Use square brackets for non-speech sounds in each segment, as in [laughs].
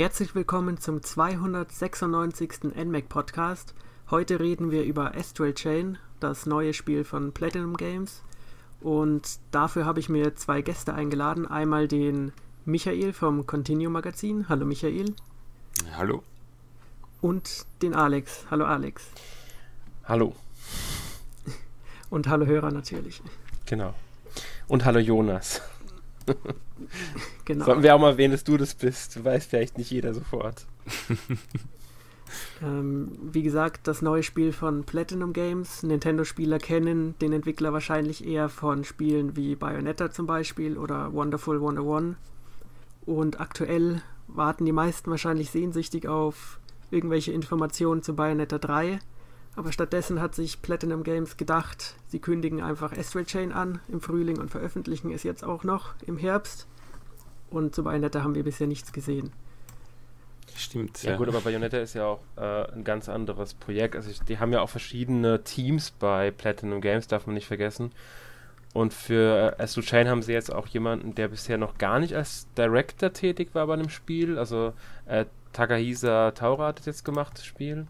Herzlich willkommen zum 296. NMAC Podcast. Heute reden wir über Astral Chain, das neue Spiel von Platinum Games. Und dafür habe ich mir zwei Gäste eingeladen. Einmal den Michael vom Continue Magazin. Hallo Michael. Hallo. Und den Alex. Hallo Alex. Hallo. Und hallo Hörer natürlich. Genau. Und hallo Jonas. [laughs] [laughs] genau. Sollten wir auch mal erwähnen, dass du das bist. Weiß vielleicht nicht jeder sofort. [laughs] ähm, wie gesagt, das neue Spiel von Platinum Games. Nintendo-Spieler kennen den Entwickler wahrscheinlich eher von Spielen wie Bayonetta zum Beispiel oder Wonderful 101. Und aktuell warten die meisten wahrscheinlich sehnsüchtig auf irgendwelche Informationen zu Bayonetta 3. Aber stattdessen hat sich Platinum Games gedacht, sie kündigen einfach Astral Chain an im Frühling und veröffentlichen es jetzt auch noch im Herbst. Und zu Bayonetta haben wir bisher nichts gesehen. Stimmt. Ja, ja, gut, aber Bayonetta ist ja auch äh, ein ganz anderes Projekt. Also die haben ja auch verschiedene Teams bei Platinum Games, darf man nicht vergessen. Und für äh, Astral Chain haben sie jetzt auch jemanden, der bisher noch gar nicht als Director tätig war bei einem Spiel. Also äh, Takahisa Taura hat das jetzt gemacht, das Spiel.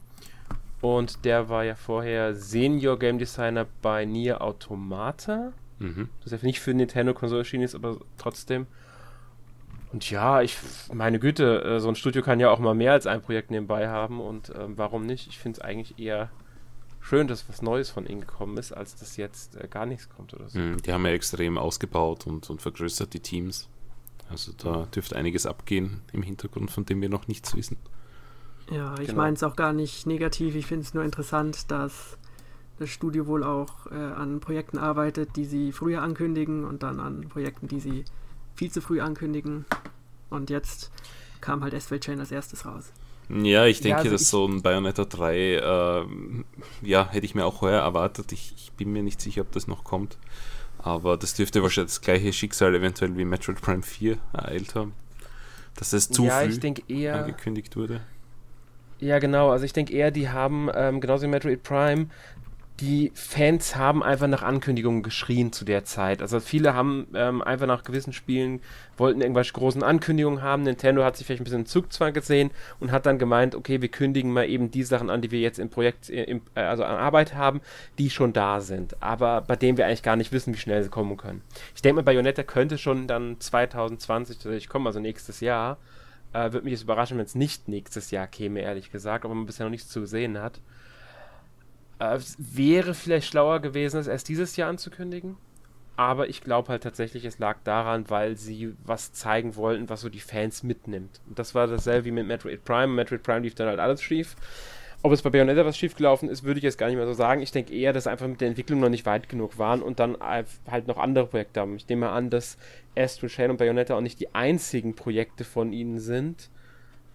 Und der war ja vorher Senior Game Designer bei Nier Automata. Mhm. Das ja nicht für Nintendo-Konsole erschienen ist, aber trotzdem. Und ja, ich meine Güte, äh, so ein Studio kann ja auch mal mehr als ein Projekt nebenbei haben und ähm, warum nicht? Ich finde es eigentlich eher schön, dass was Neues von ihnen gekommen ist, als dass jetzt äh, gar nichts kommt oder so. Mhm, die haben ja extrem ausgebaut und, und vergrößert die Teams. Also da dürfte einiges abgehen im Hintergrund, von dem wir noch nichts wissen. Ja, ich genau. meine es auch gar nicht negativ. Ich finde es nur interessant, dass das Studio wohl auch äh, an Projekten arbeitet, die sie früher ankündigen und dann an Projekten, die sie viel zu früh ankündigen. Und jetzt kam halt Astral Chain als erstes raus. Ja, ich denke, ja, also dass ich so ein Bayonetta 3, äh, ja, hätte ich mir auch heuer erwartet. Ich, ich, bin mir nicht sicher, ob das noch kommt. Aber das dürfte wahrscheinlich das gleiche Schicksal eventuell wie Metroid Prime 4 ereilt haben. Dass es zu ja, früh angekündigt wurde. Ja, genau. Also ich denke eher, die haben, ähm, genauso wie Metroid Prime, die Fans haben einfach nach Ankündigungen geschrien zu der Zeit. Also viele haben ähm, einfach nach gewissen Spielen, wollten irgendwelche großen Ankündigungen haben. Nintendo hat sich vielleicht ein bisschen Zugzwang gesehen und hat dann gemeint, okay, wir kündigen mal eben die Sachen an, die wir jetzt im Projekt, äh, im, äh, also an Arbeit haben, die schon da sind. Aber bei denen wir eigentlich gar nicht wissen, wie schnell sie kommen können. Ich denke mal, Bayonetta könnte schon dann 2020 tatsächlich kommen, also nächstes Jahr. Äh, Würde mich jetzt überraschen, wenn es nicht nächstes Jahr käme, ehrlich gesagt, aber man bisher noch nichts zu sehen hat. Äh, wäre vielleicht schlauer gewesen, es erst dieses Jahr anzukündigen. Aber ich glaube halt tatsächlich, es lag daran, weil sie was zeigen wollten, was so die Fans mitnimmt. Und das war dasselbe wie mit Metroid Prime. Metroid Prime lief dann halt alles schief. Ob es bei Bayonetta was schiefgelaufen ist, würde ich jetzt gar nicht mehr so sagen. Ich denke eher, dass einfach mit der Entwicklung noch nicht weit genug waren und dann halt noch andere Projekte haben. Ich nehme an, dass Astral Chain und Bayonetta auch nicht die einzigen Projekte von ihnen sind,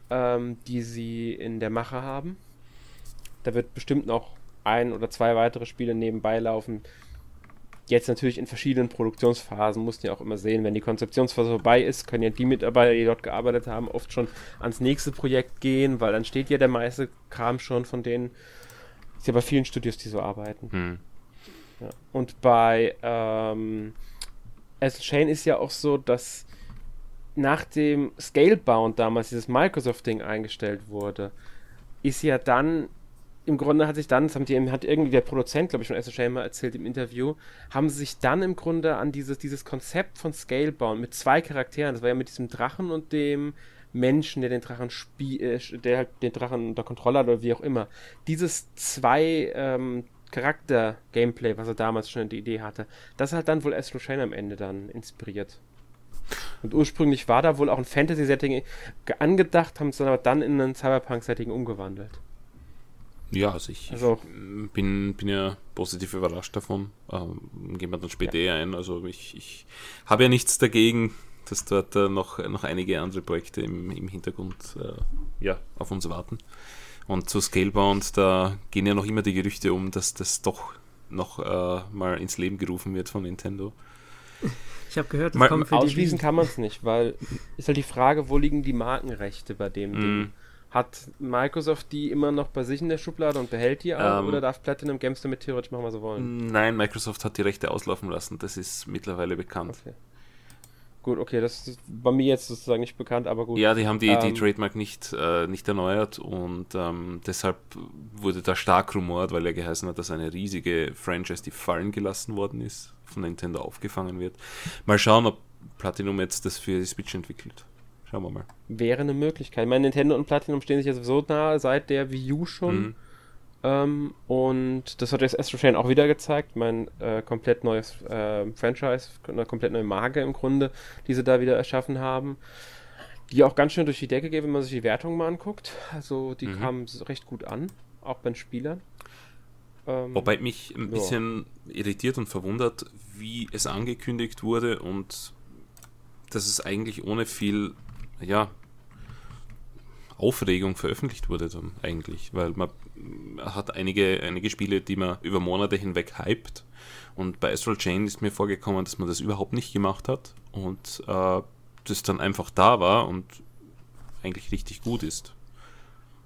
ähm, die sie in der Mache haben. Da wird bestimmt noch ein oder zwei weitere Spiele nebenbei laufen, Jetzt natürlich in verschiedenen Produktionsphasen, mussten ja auch immer sehen, wenn die Konzeptionsphase vorbei ist, können ja die Mitarbeiter, die dort gearbeitet haben, oft schon ans nächste Projekt gehen, weil dann steht ja der meiste Kram schon von denen. Ist ja bei vielen Studios, die so arbeiten. Hm. Ja. Und bei ähm, Astral Chain ist ja auch so, dass nach dem Scalebound damals dieses Microsoft-Ding eingestellt wurde, ist ja dann im Grunde hat sich dann, das haben die, hat irgendwie der Produzent, glaube ich, von SSH mal erzählt im Interview, haben sie sich dann im Grunde an dieses, dieses Konzept von Scalebound mit zwei Charakteren, das war ja mit diesem Drachen und dem Menschen, der den Drachen spielt, äh, der halt den Drachen unter Kontrolle hat oder wie auch immer. Dieses zwei ähm, Charakter-Gameplay, was er damals schon in die Idee hatte, das hat dann wohl Astro Chain am Ende dann inspiriert. Und ursprünglich war da wohl auch ein Fantasy-Setting angedacht, haben es dann aber dann in ein Cyberpunk-Setting umgewandelt. Ja, also ich, also, bin, bin ja positiv überrascht davon. Ähm, gehen wir dann später ja. eher ein. Also ich, ich habe ja nichts dagegen, dass dort äh, noch, noch einige andere Projekte im, im Hintergrund äh, ja, auf uns warten. Und zu Scalebound, da gehen ja noch immer die Gerüchte um, dass das doch noch äh, mal ins Leben gerufen wird von Nintendo. Ich habe gehört, das mal, kommt für Ausschließen kann man es nicht, weil ist halt die Frage, wo liegen die Markenrechte bei dem mm. Ding? Hat Microsoft die immer noch bei sich in der Schublade und behält die auch? Ähm, oder darf Platinum Games damit theoretisch machen, was sie wollen? Nein, Microsoft hat die Rechte auslaufen lassen. Das ist mittlerweile bekannt. Okay. gut, okay, das ist bei mir jetzt sozusagen nicht bekannt, aber gut. Ja, die haben die, ähm, die Trademark nicht, äh, nicht erneuert und ähm, deshalb wurde da stark rumort, weil er geheißen hat, dass eine riesige Franchise, die fallen gelassen worden ist, von Nintendo aufgefangen wird. Mal schauen, ob Platinum jetzt das für die Switch entwickelt. Schauen wir mal. Wäre eine Möglichkeit. Ich meine, Nintendo und Platinum stehen sich ja sowieso nahe seit der Wii U schon. Mhm. Ähm, und das hat jetzt Astro Chain auch wieder gezeigt. Mein äh, komplett neues äh, Franchise, eine komplett neue Marke im Grunde, die sie da wieder erschaffen haben. Die auch ganz schön durch die Decke geht, wenn man sich die Wertungen mal anguckt. Also die mhm. kamen recht gut an, auch bei den Spielern. Ähm, Wobei mich ein bisschen irritiert und verwundert, wie es angekündigt wurde und dass es eigentlich ohne viel ja, Aufregung veröffentlicht wurde dann eigentlich, weil man hat einige, einige Spiele, die man über Monate hinweg hypt und bei Astral Chain ist mir vorgekommen, dass man das überhaupt nicht gemacht hat und äh, das dann einfach da war und eigentlich richtig gut ist.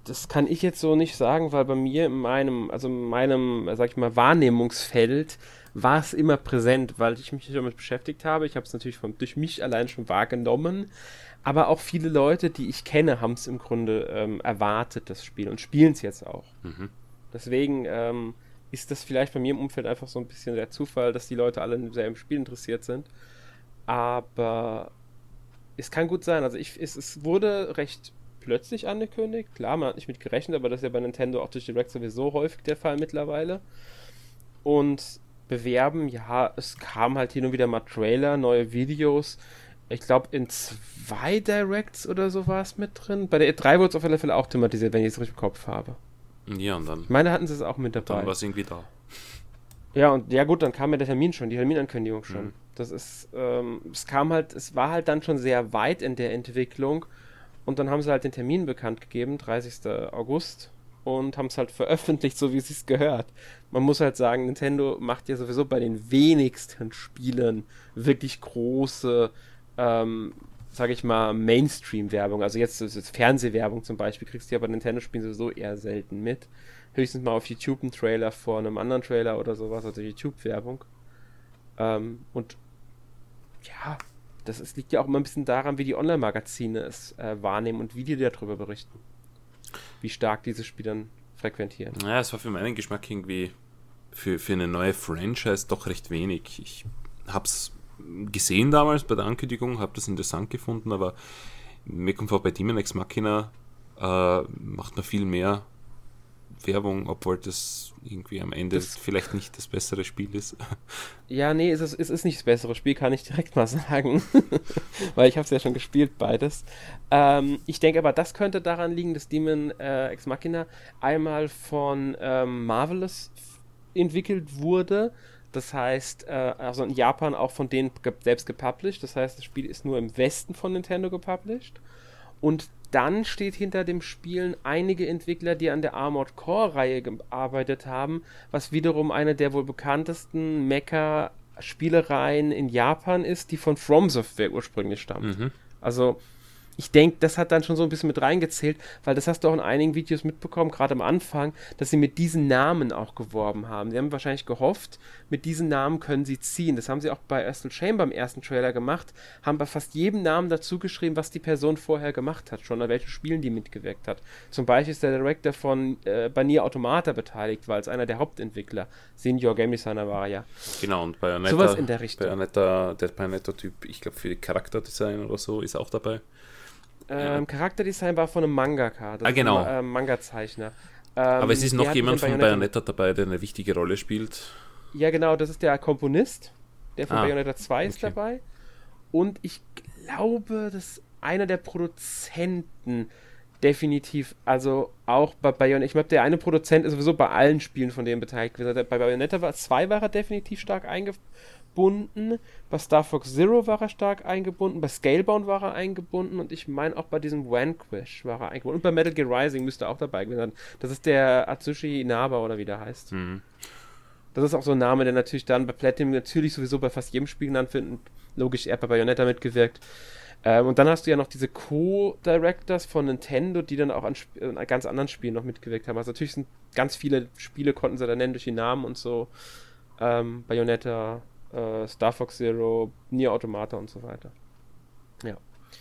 Das kann ich jetzt so nicht sagen, weil bei mir in meinem, also in meinem, sag ich mal, Wahrnehmungsfeld war es immer präsent, weil ich mich damit beschäftigt habe. Ich habe es natürlich von, durch mich allein schon wahrgenommen, aber auch viele Leute, die ich kenne, haben es im Grunde ähm, erwartet, das Spiel, und spielen es jetzt auch. Mhm. Deswegen ähm, ist das vielleicht bei mir im Umfeld einfach so ein bisschen der Zufall, dass die Leute alle im selben Spiel interessiert sind. Aber es kann gut sein. Also ich, es, es wurde recht plötzlich angekündigt. Klar, man hat nicht mit gerechnet, aber das ist ja bei Nintendo auch durch Direct sowieso häufig der Fall mittlerweile. Und bewerben, ja, es kam halt hin und wieder mal Trailer, neue Videos ich glaube, in zwei Directs oder so war es mit drin. Bei der E3 wurde es auf alle Fälle auch thematisiert, wenn ich es richtig im Kopf habe. Ja, und dann. Meine, hatten sie es auch mit dabei. Dann war es irgendwie da. Ja, und ja gut, dann kam ja der Termin schon, die Terminankündigung schon. Mhm. Das ist, ähm, es kam halt, es war halt dann schon sehr weit in der Entwicklung und dann haben sie halt den Termin bekannt gegeben, 30. August und haben es halt veröffentlicht, so wie es sich gehört. Man muss halt sagen, Nintendo macht ja sowieso bei den wenigsten Spielen wirklich große ähm, sage ich mal, Mainstream-Werbung. Also jetzt, jetzt Fernsehwerbung zum Beispiel, kriegst du ja bei Nintendo-Spielen sowieso eher selten mit. Höchstens mal auf YouTube einen Trailer vor einem anderen Trailer oder sowas, also YouTube-Werbung. Ähm, und ja, das ist, liegt ja auch immer ein bisschen daran, wie die Online-Magazine es äh, wahrnehmen und wie die darüber berichten. Wie stark diese Spiele dann frequentieren. Naja, es war für meinen Geschmack irgendwie für, für eine neue Franchise doch recht wenig. Ich hab's gesehen damals bei der Ankündigung, habe das interessant gefunden, aber mir kommt vor, bei Demon Ex Machina äh, macht man viel mehr Werbung, obwohl das irgendwie am Ende das vielleicht nicht das bessere Spiel ist. [laughs] Ja, nee, es ist, es ist nicht das bessere Spiel, kann ich direkt mal sagen. [laughs] Weil ich habe es ja schon gespielt, beides. Ähm, ich denke aber, das könnte daran liegen, dass Demon äh, Ex Machina einmal von ähm, Marvelous entwickelt wurde das heißt, äh, also in Japan auch von denen ge selbst gepublished. Das heißt, das Spiel ist nur im Westen von Nintendo gepublished. Und dann steht hinter dem Spielen einige Entwickler, die an der Armored Core-Reihe gearbeitet haben, was wiederum eine der wohl bekanntesten Mecha-Spielereien in Japan ist, die von From Software ursprünglich stammt. Mhm. Also ich denke, das hat dann schon so ein bisschen mit reingezählt, weil das hast du auch in einigen Videos mitbekommen, gerade am Anfang, dass sie mit diesen Namen auch geworben haben. Sie haben wahrscheinlich gehofft, mit diesen Namen können sie ziehen. Das haben sie auch bei Astral Chain beim ersten Trailer gemacht, haben bei fast jedem Namen dazu geschrieben, was die Person vorher gemacht hat, schon an welchen Spielen die mitgewirkt hat. Zum Beispiel ist der Director von äh, Banier Automata beteiligt, weil es einer der Hauptentwickler, Senior Game Designer war ja. Genau, und bei Anetta, Sowas in der Richtung. Bei Anetta, der Bayonetta-Typ, ich glaube für Charakterdesign oder so, ist auch dabei. Ähm, Charakterdesign war von einem Mangaka. Das ah, genau. Äh, Manga-Zeichner. Ähm, Aber es ist noch jemand von Bayonetta dabei, der eine wichtige Rolle spielt. Ja, genau, das ist der Komponist. Der von ah, Bayonetta 2 ist okay. dabei. Und ich glaube, dass einer der Produzenten definitiv, also auch bei Bayonetta, ich glaube, der eine Produzent ist sowieso bei allen Spielen von denen beteiligt. Bei Bayonetta 2 war er definitiv stark eingebunden eingebunden. Bei Star Fox Zero war er stark eingebunden. Bei Scalebound war er eingebunden. Und ich meine auch bei diesem Vanquish war er eingebunden. Und bei Metal Gear Rising müsste er auch dabei gewesen sein. Das ist der Atsushi Inaba oder wie der heißt. Mhm. Das ist auch so ein Name, der natürlich dann bei Platinum natürlich sowieso bei fast jedem Spiel genannt wird. Logisch, er hat bei Bayonetta mitgewirkt. Ähm, und dann hast du ja noch diese Co-Directors von Nintendo, die dann auch an, an, ganz anderen Spielen noch mitgewirkt haben. Also natürlich sind ganz viele Spiele, konnten sie da nennen durch die Namen und so. Ähm, Bayonetta, äh, Star Fox Zero, Nier Automata und so weiter. Ja.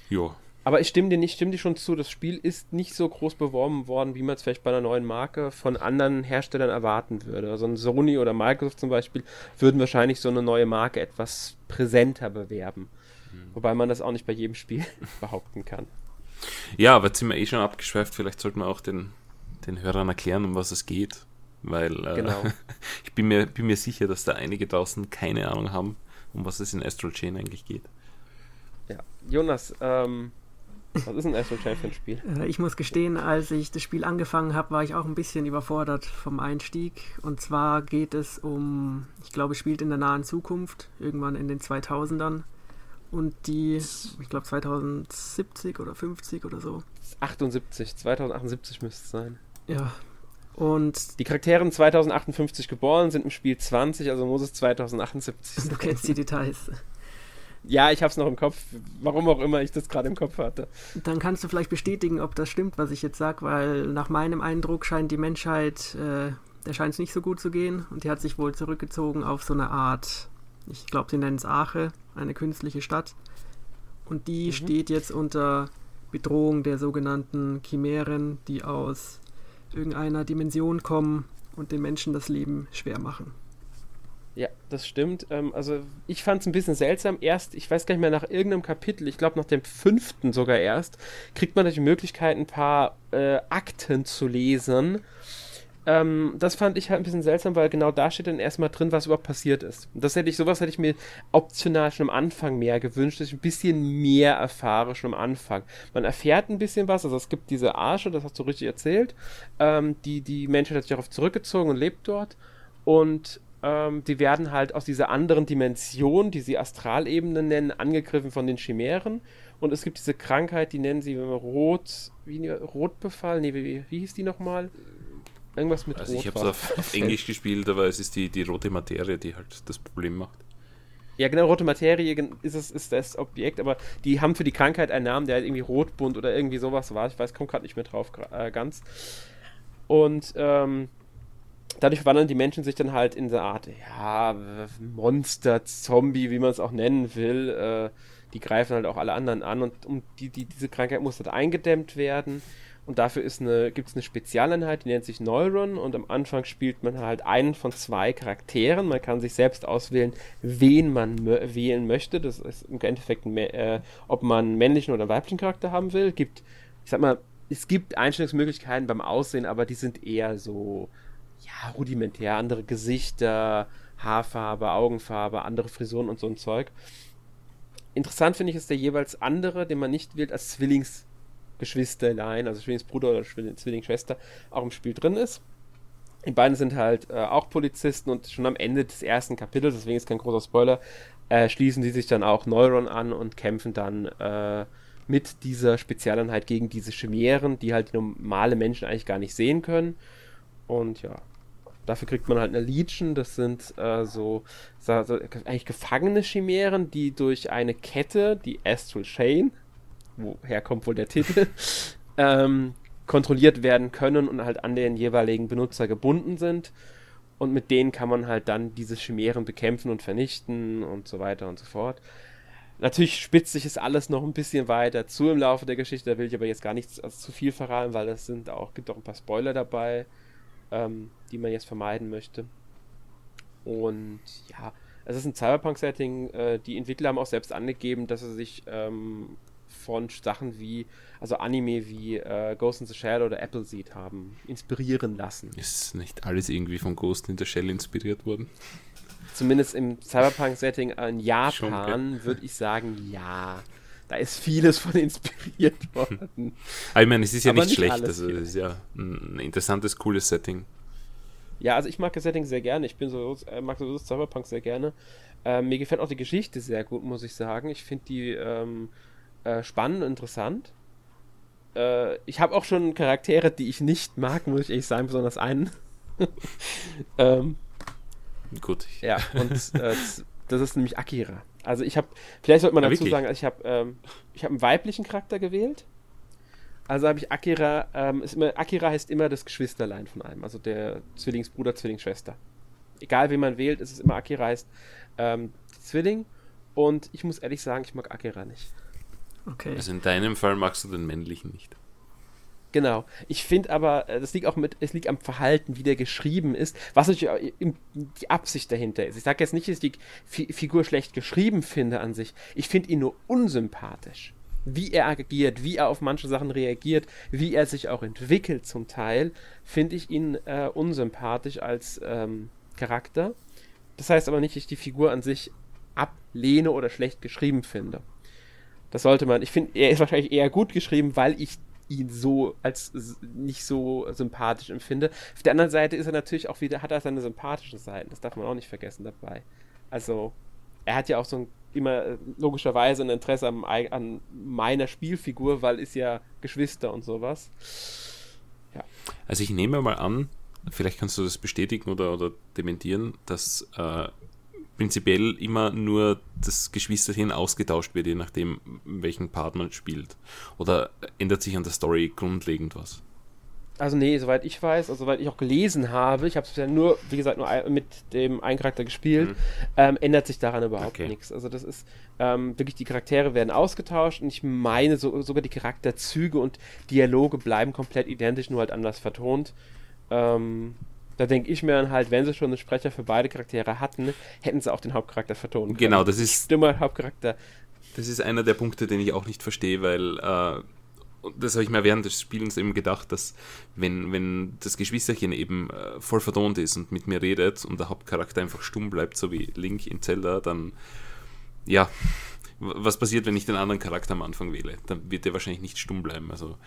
Jo. Aber ich stimme dir nicht, stimme dir schon zu, das Spiel ist nicht so groß beworben worden, wie man es vielleicht bei einer neuen Marke von anderen Herstellern erwarten würde. Also ein Sony oder Microsoft zum Beispiel würden wahrscheinlich so eine neue Marke etwas präsenter bewerben. Mhm. Wobei man das auch nicht bei jedem Spiel [laughs] behaupten kann. Ja, aber jetzt sind wir eh schon abgeschweift, vielleicht sollten wir auch den, den Hörern erklären, um was es geht. Weil äh, genau. [laughs] ich bin mir, bin mir sicher, dass da einige draußen keine Ahnung haben, um was es in Astral Chain eigentlich geht. Ja, Jonas, ähm, was ist ein Astral Chain für ein Spiel? Äh, ich muss gestehen, als ich das Spiel angefangen habe, war ich auch ein bisschen überfordert vom Einstieg. Und zwar geht es um, ich glaube, es spielt in der nahen Zukunft, irgendwann in den 2000ern. Und die, ich glaube 2070 oder 50 oder so. 78, 2078 müsste es sein. Ja. Und die Charaktere 2058 geboren, sind im Spiel 20, also muss es 2078 sein. Du kennst die Details. Ja, ich habe es noch im Kopf, warum auch immer ich das gerade im Kopf hatte. Dann kannst du vielleicht bestätigen, ob das stimmt, was ich jetzt sage, weil nach meinem Eindruck scheint die Menschheit, äh, der scheint es nicht so gut zu gehen und die hat sich wohl zurückgezogen auf so eine Art, ich glaube, sie nennen es Ache, eine künstliche Stadt. Und die mhm. steht jetzt unter Bedrohung der sogenannten Chimären, die aus irgendeiner Dimension kommen und den Menschen das Leben schwer machen. Ja, das stimmt. Ähm, also ich fand es ein bisschen seltsam. Erst, ich weiß gar nicht mehr, nach irgendeinem Kapitel, ich glaube nach dem fünften sogar erst, kriegt man die Möglichkeit, ein paar äh, Akten zu lesen. Ähm, das fand ich halt ein bisschen seltsam, weil genau da steht dann erstmal drin, was überhaupt passiert ist. Und das hätte ich, sowas hätte ich mir optional schon am Anfang mehr gewünscht, dass ich ein bisschen mehr erfahre schon am Anfang. Man erfährt ein bisschen was, also es gibt diese Arsche, das hast du richtig erzählt. Ähm, die, die Menschheit hat sich darauf zurückgezogen und lebt dort. Und ähm, die werden halt aus dieser anderen Dimension, die sie Astralebene nennen, angegriffen von den Chimären. Und es gibt diese Krankheit, die nennen sie Rot, wie, Rotbefall, nee, wie, wie hieß die nochmal? Irgendwas mit also Rot. Ich habe es auf, auf, [laughs] Englisch gespielt, aber es ist die, die rote Materie, die halt das Problem macht. Ja, genau, rote Materie ist, es, ist das Objekt, aber die haben für die Krankheit einen Namen, der halt irgendwie rotbunt oder irgendwie sowas war. Ich weiß, kommt gerade nicht mehr drauf äh, ganz. Und ähm, dadurch verwandeln die Menschen sich dann halt in so eine Art, ja, Monster, Zombie, wie man es auch nennen will. Äh, die greifen halt auch alle anderen an und um die, die, diese Krankheit muss halt eingedämmt werden. Und dafür eine, gibt es eine Spezialeinheit, die nennt sich Neuron. Und am Anfang spielt man halt einen von zwei Charakteren. Man kann sich selbst auswählen, wen man wählen möchte. Das ist im Endeffekt, äh, ob man einen männlichen oder einen weiblichen Charakter haben will. Gibt, ich sag mal, es gibt Einstellungsmöglichkeiten beim Aussehen, aber die sind eher so ja, rudimentär, andere Gesichter, Haarfarbe, Augenfarbe, andere Frisuren und so ein Zeug. Interessant finde ich, ist der jeweils andere, den man nicht wählt, als Zwillingsgeschwisterlein, also Zwillingsbruder oder Zwillingsschwester, auch im Spiel drin ist. Die beiden sind halt äh, auch Polizisten und schon am Ende des ersten Kapitels, deswegen ist kein großer Spoiler, äh, schließen sie sich dann auch Neuron an und kämpfen dann äh, mit dieser Spezialeinheit gegen diese Chimären, die halt normale Menschen eigentlich gar nicht sehen können. Und ja, Dafür kriegt man halt eine Legion, das sind äh, so, so, so, eigentlich gefangene Chimären, die durch eine Kette, die Astral Chain, woher kommt wohl der Titel, [laughs] ähm, kontrolliert werden können und halt an den jeweiligen Benutzer gebunden sind. Und mit denen kann man halt dann diese Chimären bekämpfen und vernichten und so weiter und so fort. Natürlich spitzt sich es alles noch ein bisschen weiter zu im Laufe der Geschichte, da will ich aber jetzt gar nichts also zu viel verraten, weil es sind auch, gibt auch ein paar Spoiler dabei ähm, die man jetzt vermeiden möchte. Und ja, es ist ein Cyberpunk-Setting. Äh, die Entwickler haben auch selbst angegeben, dass sie sich ähm, von Sachen wie, also Anime wie äh, Ghost in the Shell oder Appleseed haben inspirieren lassen. Ist nicht alles irgendwie von Ghost in the Shell inspiriert worden? Zumindest im Cyberpunk-Setting in Japan würde ich sagen, ja da ist vieles von inspiriert [laughs] worden. Aber ich meine, es ist ja nicht, nicht schlecht, also es ist ja ein interessantes, cooles Setting. Ja, also ich mag das Setting sehr gerne. Ich bin so, äh, mag so Cyberpunk sehr gerne. Ähm, mir gefällt auch die Geschichte sehr gut, muss ich sagen. Ich finde die ähm, äh, spannend und interessant. Äh, ich habe auch schon Charaktere, die ich nicht mag, muss ich ehrlich sagen, besonders einen. [laughs] ähm, Gut. Ja, und äh, das ist nämlich Akira. Also ich habe, vielleicht sollte man ja, dazu wirklich? sagen, also ich habe ähm, ich hab einen weiblichen Charakter gewählt. Also habe ich Akira, ähm, ist immer, Akira heißt immer das Geschwisterlein von einem, also der Zwillingsbruder, Zwillingsschwester. Egal wen man wählt, ist es immer Akira heißt ähm, Zwilling. Und ich muss ehrlich sagen, ich mag Akira nicht. Okay. Also in deinem Fall magst du den männlichen nicht. Genau. Ich finde aber, äh, das liegt auch mit, es liegt am Verhalten, wie der geschrieben ist, was natürlich die Absicht dahinter ist. Ich sage jetzt nicht, dass ich die Figur schlecht geschrieben finde an sich. Ich finde ihn nur unsympathisch. Wie er agiert, wie er auf manche Sachen reagiert, wie er sich auch entwickelt zum Teil, finde ich ihn äh, unsympathisch als ähm, Charakter. Das heißt aber nicht, dass ich die Figur an sich ablehne oder schlecht geschrieben finde. Das sollte man. Ich finde, er ist wahrscheinlich eher gut geschrieben, weil ich ihn so als nicht so sympathisch empfinde. Auf der anderen Seite ist er natürlich auch wieder, hat er seine sympathischen Seiten. Das darf man auch nicht vergessen dabei. Also, er hat ja auch so ein, immer äh, logischerweise ein Interesse an, an meiner Spielfigur, weil ist ja Geschwister und sowas. Ja. Also ich nehme mal an, vielleicht kannst du das bestätigen oder, oder dementieren, dass äh, prinzipiell immer nur das Geschwisterchen ausgetauscht wird, je nachdem, welchen Part man spielt. Oder ändert sich an der Story grundlegend was? Also nee, soweit ich weiß, also soweit ich auch gelesen habe, ich habe es ja nur, wie gesagt, nur mit dem einen Charakter gespielt, mhm. ähm, ändert sich daran überhaupt okay. nichts. Also das ist ähm, wirklich, die Charaktere werden ausgetauscht und ich meine, so, sogar die Charakterzüge und Dialoge bleiben komplett identisch, nur halt anders vertont. Ähm, da denke ich mir dann halt, wenn sie schon einen Sprecher für beide Charaktere hatten, hätten sie auch den Hauptcharakter vertonen können. Genau, das ist. Stimme, Hauptcharakter. Das ist einer der Punkte, den ich auch nicht verstehe, weil. Äh, das habe ich mir während des Spielens eben gedacht, dass wenn, wenn das Geschwisterchen eben äh, voll vertont ist und mit mir redet und der Hauptcharakter einfach stumm bleibt, so wie Link in Zelda, dann ja, was passiert, wenn ich den anderen Charakter am Anfang wähle? Dann wird der wahrscheinlich nicht stumm bleiben. Also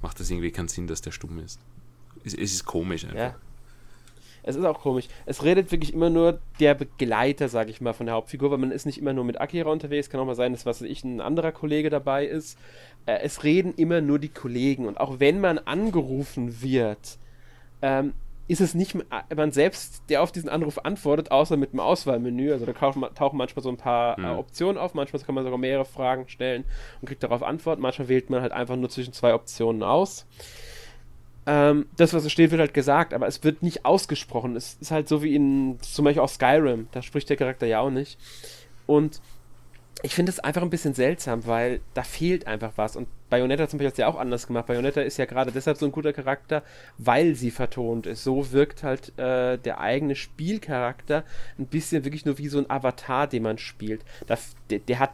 macht das irgendwie keinen Sinn, dass der stumm ist. Es, es ist komisch einfach. Ja. Es ist auch komisch. Es redet wirklich immer nur der Begleiter, sag ich mal, von der Hauptfigur, weil man ist nicht immer nur mit Akira unterwegs. Kann auch mal sein, dass was weiß ich, ein anderer Kollege dabei ist. Äh, es reden immer nur die Kollegen. Und auch wenn man angerufen wird, ähm, ist es nicht man selbst, der auf diesen Anruf antwortet, außer mit dem Auswahlmenü. Also da tauchen, tauchen manchmal so ein paar äh, Optionen auf, manchmal kann man sogar mehrere Fragen stellen und kriegt darauf Antworten. Manchmal wählt man halt einfach nur zwischen zwei Optionen aus ähm, das, was es steht, wird halt gesagt, aber es wird nicht ausgesprochen. Es ist halt so wie in zum Beispiel auch Skyrim, da spricht der Charakter ja auch nicht. Und ich finde es einfach ein bisschen seltsam, weil da fehlt einfach was. Und Bayonetta zum Beispiel hat es ja auch anders gemacht. Bayonetta ist ja gerade deshalb so ein guter Charakter, weil sie vertont ist. So wirkt halt äh, der eigene Spielcharakter ein bisschen wirklich nur wie so ein Avatar, den man spielt. Da, der, der hat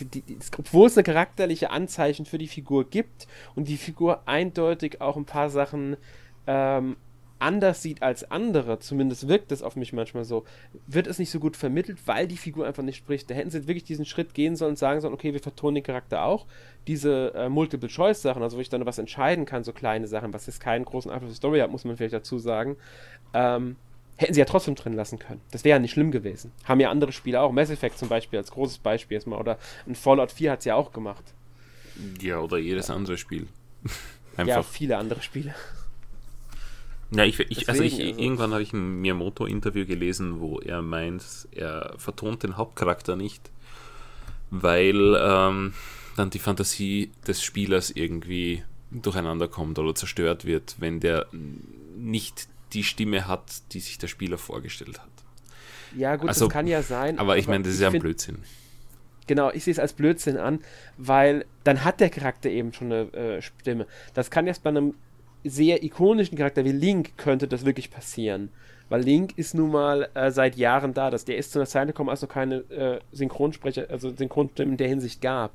die, die, obwohl es eine charakterliche Anzeichen für die Figur gibt und die Figur eindeutig auch ein paar Sachen ähm, anders sieht als andere, zumindest wirkt es auf mich manchmal so, wird es nicht so gut vermittelt, weil die Figur einfach nicht spricht. Da hätten sie wirklich diesen Schritt gehen sollen und sagen sollen, okay, wir vertonen den Charakter auch. Diese äh, Multiple-Choice-Sachen, also wo ich dann was entscheiden kann, so kleine Sachen, was jetzt keinen großen Einfluss auf die Story hat, muss man vielleicht dazu sagen, ähm, hätten sie ja trotzdem drin lassen können. Das wäre ja nicht schlimm gewesen. Haben ja andere Spiele auch. Mass Effect zum Beispiel als großes Beispiel jetzt mal. Oder ein Fallout 4 hat es ja auch gemacht. Ja, oder jedes andere Spiel. [laughs] Einfach. Ja, viele andere Spiele. Ja, ich, ich also ich, also irgendwann habe ich ein Miyamoto-Interview gelesen, wo er meint, er vertont den Hauptcharakter nicht, weil ähm, dann die Fantasie des Spielers irgendwie durcheinander kommt oder zerstört wird, wenn der nicht die Stimme hat, die sich der Spieler vorgestellt hat. Ja, gut, also, das kann ja sein. Aber ich meine, das ist ja ein Blödsinn. Genau, ich sehe es als Blödsinn an, weil dann hat der Charakter eben schon eine äh, Stimme. Das kann jetzt bei einem sehr ikonischen Charakter wie Link könnte das wirklich passieren. Weil Link ist nun mal äh, seit Jahren da. Dass der ist zu einer Zeit gekommen, als es noch keine äh, Synchronsprecher, also Synchronstimmen in der Hinsicht gab.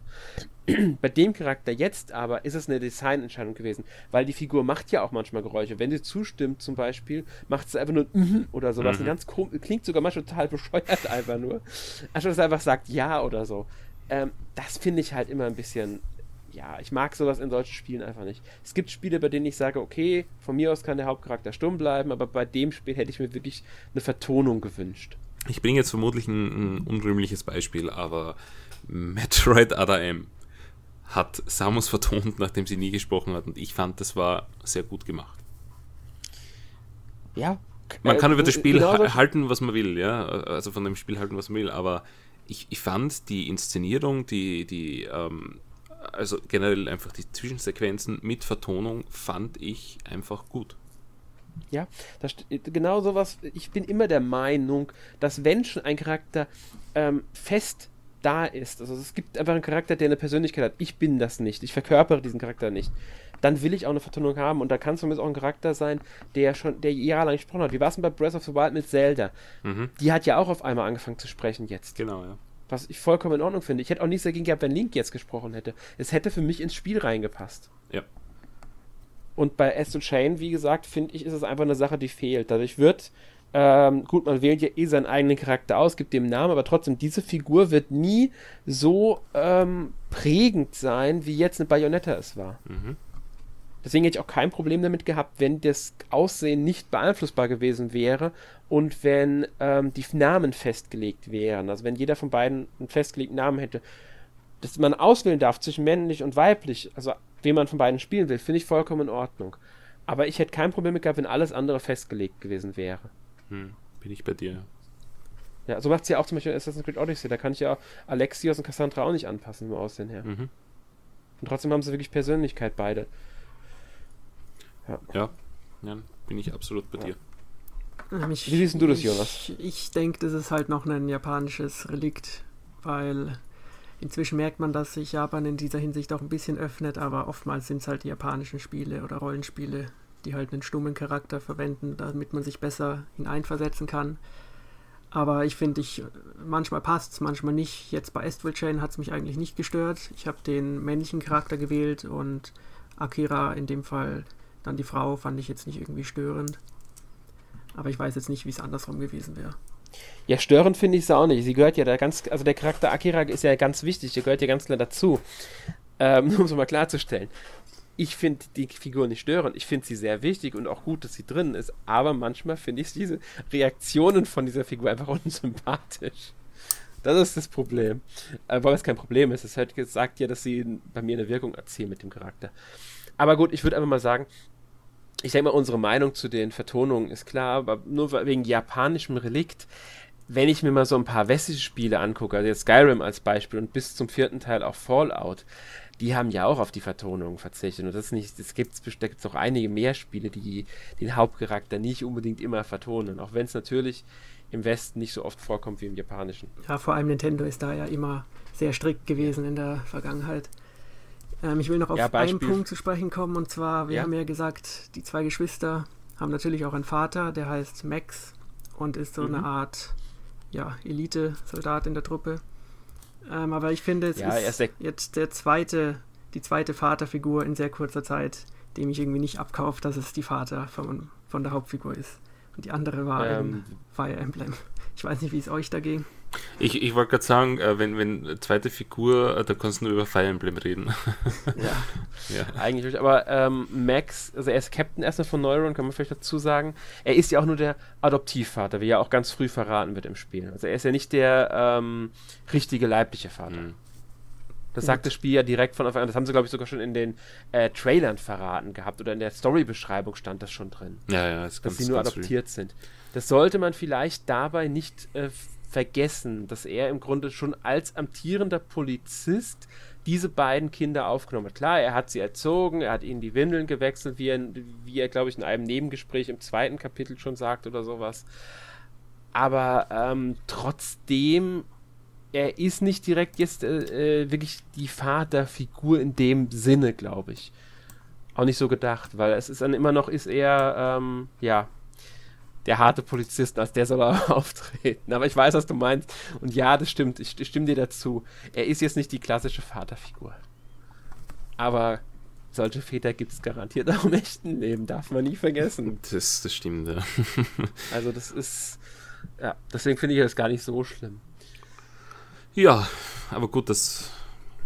[clears throat] Bei dem Charakter jetzt aber ist es eine Designentscheidung gewesen, weil die Figur macht ja auch manchmal Geräusche. Wenn sie zustimmt zum Beispiel, macht sie einfach nur mhm oder sowas. Mhm. Ganz klingt sogar manchmal total bescheuert einfach nur. Anstatt dass er einfach sagt ja oder so. Ähm, das finde ich halt immer ein bisschen ja, ich mag sowas in solchen Spielen einfach nicht. Es gibt Spiele, bei denen ich sage, okay, von mir aus kann der Hauptcharakter stumm bleiben, aber bei dem Spiel hätte ich mir wirklich eine Vertonung gewünscht. Ich bringe jetzt vermutlich ein, ein unrühmliches Beispiel, aber Metroid Other M hat Samus vertont, nachdem sie nie gesprochen hat, und ich fand, das war sehr gut gemacht. Ja. Man kann äh, über das Spiel genau halten, was man will, ja, also von dem Spiel halten, was man will, aber ich, ich fand die Inszenierung, die, die ähm, also generell einfach die Zwischensequenzen mit Vertonung fand ich einfach gut. Ja, das, genau sowas. Ich bin immer der Meinung, dass wenn schon ein Charakter ähm, fest da ist, also es gibt einfach einen Charakter, der eine Persönlichkeit hat. Ich bin das nicht. Ich verkörpere diesen Charakter nicht. Dann will ich auch eine Vertonung haben und da kann es zumindest auch ein Charakter sein, der schon, der jahrelang gesprochen hat. Wie war es denn bei Breath of the Wild mit Zelda? Mhm. Die hat ja auch auf einmal angefangen zu sprechen jetzt. Genau, ja. Was ich vollkommen in Ordnung finde. Ich hätte auch nichts dagegen gehabt, wenn Link jetzt gesprochen hätte. Es hätte für mich ins Spiel reingepasst. Ja. Und bei Astral Chain, wie gesagt, finde ich, ist es einfach eine Sache, die fehlt. Dadurch wird ähm, gut, man wählt ja eh seinen eigenen Charakter aus, gibt dem Namen, aber trotzdem, diese Figur wird nie so ähm, prägend sein, wie jetzt eine Bayonetta es war. Mhm. Deswegen hätte ich auch kein Problem damit gehabt, wenn das Aussehen nicht beeinflussbar gewesen wäre und wenn ähm, die Namen festgelegt wären. Also wenn jeder von beiden einen festgelegten Namen hätte. Dass man auswählen darf zwischen männlich und weiblich, also wen man von beiden spielen will, finde ich vollkommen in Ordnung. Aber ich hätte kein Problem mit gehabt, wenn alles andere festgelegt gewesen wäre. Hm, bin ich bei dir. Ja, so macht es ja auch zum Beispiel Assassin's Creed Odyssey. Da kann ich ja Alexios und Cassandra auch nicht anpassen vom Aussehen her. Mhm. Und trotzdem haben sie wirklich Persönlichkeit beide. Ja, ja, ja bin ich absolut bei ja. dir. Ähm, ich, Wie siehst du das, Jonas? Ich, ich denke, das ist halt noch ein japanisches Relikt, weil inzwischen merkt man, dass sich Japan in dieser Hinsicht auch ein bisschen öffnet, aber oftmals sind es halt die japanischen Spiele oder Rollenspiele, die halt einen stummen Charakter verwenden, damit man sich besser hineinversetzen kann. Aber ich finde, ich manchmal passt es, manchmal nicht. Jetzt bei Astral Chain hat es mich eigentlich nicht gestört. Ich habe den männlichen Charakter gewählt und Akira in dem Fall dann die Frau fand ich jetzt nicht irgendwie störend. Aber ich weiß jetzt nicht, wie es andersrum gewesen wäre. Ja, störend finde ich es auch nicht. Sie gehört ja da ganz, also der Charakter Akira ist ja ganz wichtig, der gehört ja ganz klar dazu. Ähm, [laughs] um es mal klarzustellen ich finde die Figur nicht störend. Ich finde sie sehr wichtig und auch gut, dass sie drin ist. Aber manchmal finde ich diese Reaktionen von dieser Figur einfach [laughs] unsympathisch. Das ist das Problem. Äh, weil es kein Problem ist. Es halt sagt ja, dass sie bei mir eine Wirkung erzielen mit dem Charakter. Aber gut, ich würde einfach mal sagen, ich denke mal, unsere Meinung zu den Vertonungen ist klar, aber nur wegen japanischem Relikt wenn ich mir mal so ein paar westliche Spiele angucke, also jetzt Skyrim als Beispiel und bis zum vierten Teil auch Fallout, die haben ja auch auf die Vertonung verzichtet. Und das nicht, das gibt es auch einige mehr Spiele, die den Hauptcharakter nicht unbedingt immer vertonen. Auch wenn es natürlich im Westen nicht so oft vorkommt wie im Japanischen. Ja, vor allem Nintendo ist da ja immer sehr strikt gewesen in der Vergangenheit. Ähm, ich will noch auf ja, einen Punkt zu sprechen kommen und zwar, wir ja. haben ja gesagt, die zwei Geschwister haben natürlich auch einen Vater, der heißt Max und ist so mhm. eine Art ja, Elite-Soldat in der Truppe. Ähm, aber ich finde, es ja, ist der jetzt der zweite, die zweite Vaterfigur in sehr kurzer Zeit, dem ich irgendwie nicht abkaufe, dass es die Vater von, von der Hauptfigur ist. Und die andere war ähm, in Fire Emblem. Ich weiß nicht, wie es euch da ging. Ich, ich wollte gerade sagen, äh, wenn, wenn zweite Figur, äh, da kannst du nur über Fire Emblem reden. [laughs] ja, [laughs] ja. eigentlich. Aber ähm, Max, also er ist Captain erstmal von Neuron, kann man vielleicht dazu sagen. Er ist ja auch nur der Adoptivvater, wie ja auch ganz früh verraten wird im Spiel. Also er ist ja nicht der ähm, richtige leibliche Vater. Mhm. Das sagt das Spiel ja direkt von Anfang an. Das haben sie, glaube ich, sogar schon in den äh, Trailern verraten gehabt oder in der Story-Beschreibung stand das schon drin. Ja, ja, das dass sie nur adoptiert früh. sind. Das sollte man vielleicht dabei nicht äh, vergessen, dass er im Grunde schon als amtierender Polizist diese beiden Kinder aufgenommen hat. Klar, er hat sie erzogen, er hat ihnen die Windeln gewechselt, wie er, wie er glaube ich, in einem Nebengespräch im zweiten Kapitel schon sagt oder sowas. Aber ähm, trotzdem, er ist nicht direkt jetzt äh, äh wirklich die Vaterfigur in dem Sinne, glaube ich. Auch nicht so gedacht, weil es ist dann immer noch, ist er, ähm, ja, der harte Polizist, als der soll er [laughs] auftreten. Aber ich weiß, was du meinst. Und ja, das stimmt. Ich, ich stimme dir dazu. Er ist jetzt nicht die klassische Vaterfigur. Aber solche Väter gibt es garantiert auch im echten Leben, darf man nie vergessen. Das, das stimmt, ja. [laughs] also das ist, ja, deswegen finde ich das gar nicht so schlimm. Ja, aber gut, das